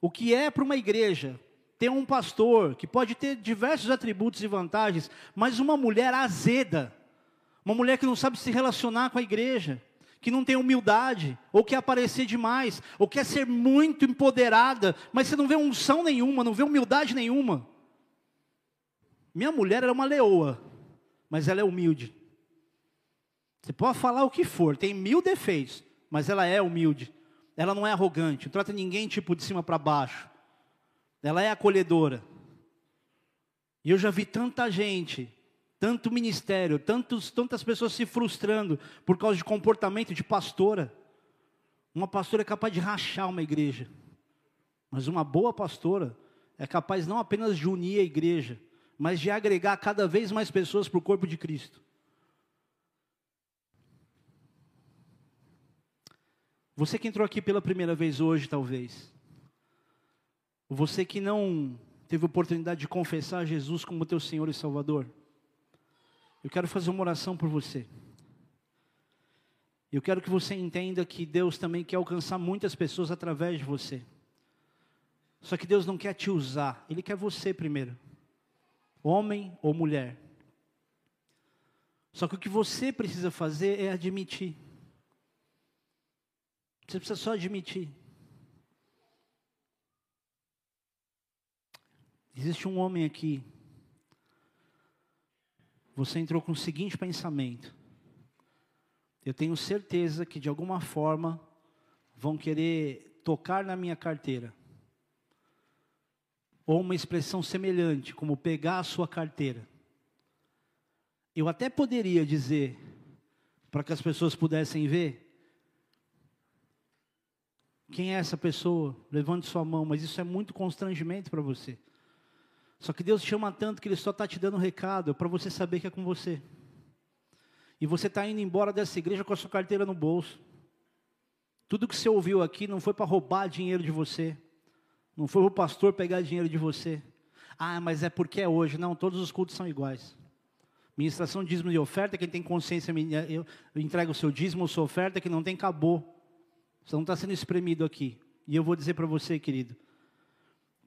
o que é para uma igreja ter um pastor que pode ter diversos atributos e vantagens, mas uma mulher azeda, uma mulher que não sabe se relacionar com a igreja, que não tem humildade, ou quer aparecer demais, ou quer ser muito empoderada, mas você não vê unção nenhuma, não vê humildade nenhuma. Minha mulher era uma leoa, mas ela é humilde. Você pode falar o que for, tem mil defeitos, mas ela é humilde. Ela não é arrogante, não trata ninguém tipo de cima para baixo. Ela é acolhedora. E eu já vi tanta gente tanto ministério, tantos, tantas pessoas se frustrando por causa de comportamento de pastora. Uma pastora é capaz de rachar uma igreja, mas uma boa pastora é capaz não apenas de unir a igreja, mas de agregar cada vez mais pessoas para o corpo de Cristo. Você que entrou aqui pela primeira vez hoje, talvez. Você que não teve oportunidade de confessar Jesus como teu Senhor e Salvador. Eu quero fazer uma oração por você. Eu quero que você entenda que Deus também quer alcançar muitas pessoas através de você. Só que Deus não quer te usar, Ele quer você primeiro, homem ou mulher. Só que o que você precisa fazer é admitir. Você precisa só admitir. Existe um homem aqui você entrou com o seguinte pensamento: eu tenho certeza que de alguma forma vão querer tocar na minha carteira. Ou uma expressão semelhante, como pegar a sua carteira. Eu até poderia dizer, para que as pessoas pudessem ver, quem é essa pessoa? Levante sua mão, mas isso é muito constrangimento para você. Só que Deus te ama tanto que Ele só está te dando um recado para você saber que é com você. E você está indo embora dessa igreja com a sua carteira no bolso. Tudo que você ouviu aqui não foi para roubar dinheiro de você. Não foi para o pastor pegar dinheiro de você. Ah, mas é porque é hoje. Não, todos os cultos são iguais. Ministração, dízimo e oferta, quem tem consciência, eu entrega o seu dízimo sua oferta, que não tem, acabou. Você não está sendo espremido aqui. E eu vou dizer para você, querido,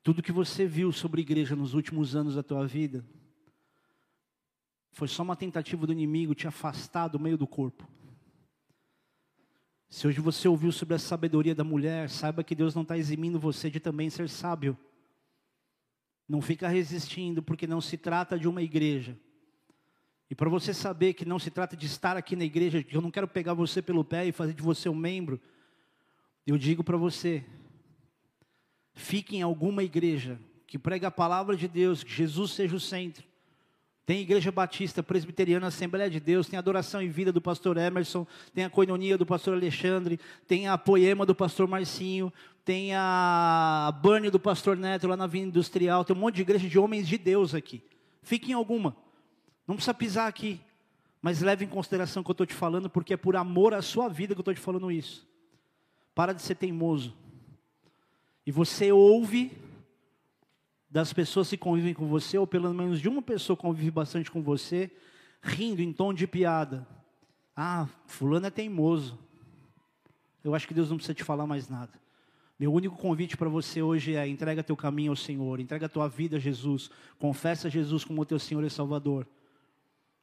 tudo que você viu sobre igreja nos últimos anos da tua vida foi só uma tentativa do inimigo te afastar do meio do corpo. Se hoje você ouviu sobre a sabedoria da mulher, saiba que Deus não está eximindo você de também ser sábio. Não fica resistindo, porque não se trata de uma igreja. E para você saber que não se trata de estar aqui na igreja, que eu não quero pegar você pelo pé e fazer de você um membro, eu digo para você: fique em alguma igreja que prega a palavra de Deus, que Jesus seja o centro. Tem Igreja Batista Presbiteriana Assembleia de Deus, tem Adoração e Vida do pastor Emerson, tem a Coinonia do pastor Alexandre, tem a Poema do pastor Marcinho, tem a Burn do pastor Neto lá na Vila Industrial, tem um monte de igreja de homens de Deus aqui. Fique em alguma. Não precisa pisar aqui, mas leve em consideração o que eu estou te falando, porque é por amor à sua vida que eu estou te falando isso. Para de ser teimoso. E você ouve das pessoas que convivem com você, ou pelo menos de uma pessoa que convive bastante com você, rindo em tom de piada. Ah, fulano é teimoso. Eu acho que Deus não precisa te falar mais nada. Meu único convite para você hoje é entrega teu caminho ao Senhor, entrega tua vida a Jesus, confessa Jesus como teu Senhor e Salvador.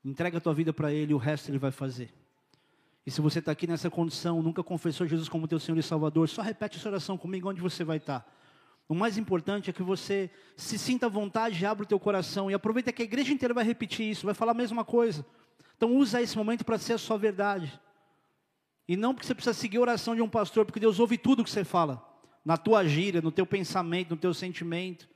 Entrega tua vida para Ele, o resto Ele vai fazer. E se você está aqui nessa condição, nunca confessou Jesus como teu Senhor e Salvador, só repete essa oração comigo onde você vai estar. Tá. O mais importante é que você se sinta à vontade, abra o teu coração e aproveita que a igreja inteira vai repetir isso, vai falar a mesma coisa. Então usa esse momento para ser a sua verdade. E não porque você precisa seguir a oração de um pastor, porque Deus ouve tudo que você fala. Na tua gíria, no teu pensamento, no teu sentimento.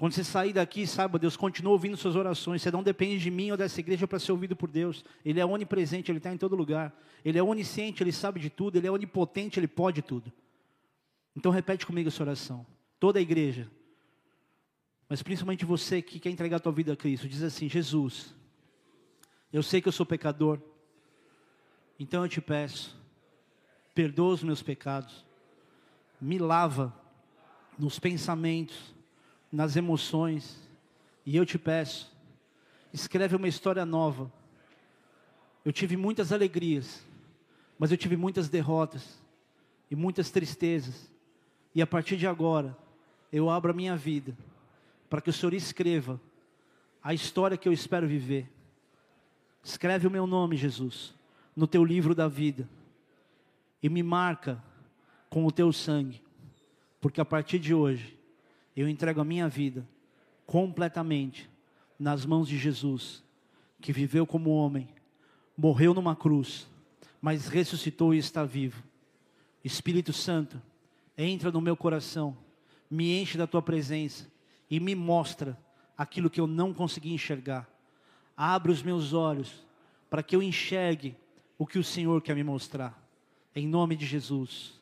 Quando você sair daqui, saiba, Deus continua ouvindo suas orações. Você não depende de mim ou dessa igreja para ser ouvido por Deus. Ele é onipresente, Ele está em todo lugar. Ele é onisciente, Ele sabe de tudo. Ele é onipotente, Ele pode tudo. Então repete comigo essa oração. Toda a igreja. Mas principalmente você que quer entregar a tua vida a Cristo. Diz assim, Jesus, eu sei que eu sou pecador. Então eu te peço, perdoa os meus pecados. Me lava nos pensamentos, nas emoções. E eu te peço, escreve uma história nova. Eu tive muitas alegrias, mas eu tive muitas derrotas e muitas tristezas. E a partir de agora, eu abro a minha vida para que o Senhor escreva a história que eu espero viver. Escreve o meu nome, Jesus, no teu livro da vida e me marca com o teu sangue, porque a partir de hoje eu entrego a minha vida completamente nas mãos de Jesus, que viveu como homem, morreu numa cruz, mas ressuscitou e está vivo. Espírito Santo, entra no meu coração, me enche da tua presença e me mostra aquilo que eu não consegui enxergar. Abre os meus olhos para que eu enxergue o que o Senhor quer me mostrar. Em nome de Jesus.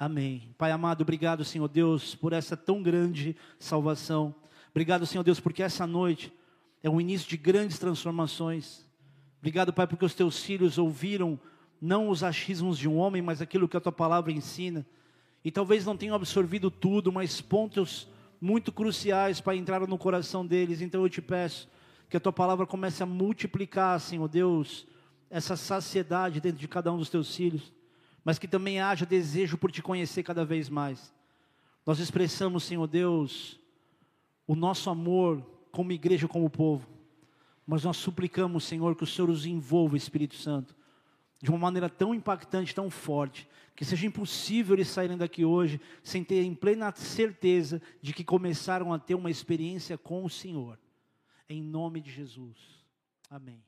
Amém. Pai amado, obrigado, Senhor Deus, por essa tão grande salvação. Obrigado, Senhor Deus, porque essa noite é um início de grandes transformações. Obrigado, Pai, porque os teus filhos ouviram não os achismos de um homem, mas aquilo que a tua palavra ensina e talvez não tenham absorvido tudo, mas pontos muito cruciais para entrar no coração deles. Então eu te peço que a tua palavra comece a multiplicar, Senhor Deus, essa saciedade dentro de cada um dos teus filhos, mas que também haja desejo por te conhecer cada vez mais. Nós expressamos, Senhor Deus, o nosso amor como igreja, como povo, mas nós suplicamos, Senhor, que o Senhor os envolva, Espírito Santo, de uma maneira tão impactante, tão forte, que seja impossível eles saírem daqui hoje sem ter em plena certeza de que começaram a ter uma experiência com o Senhor. Em nome de Jesus. Amém.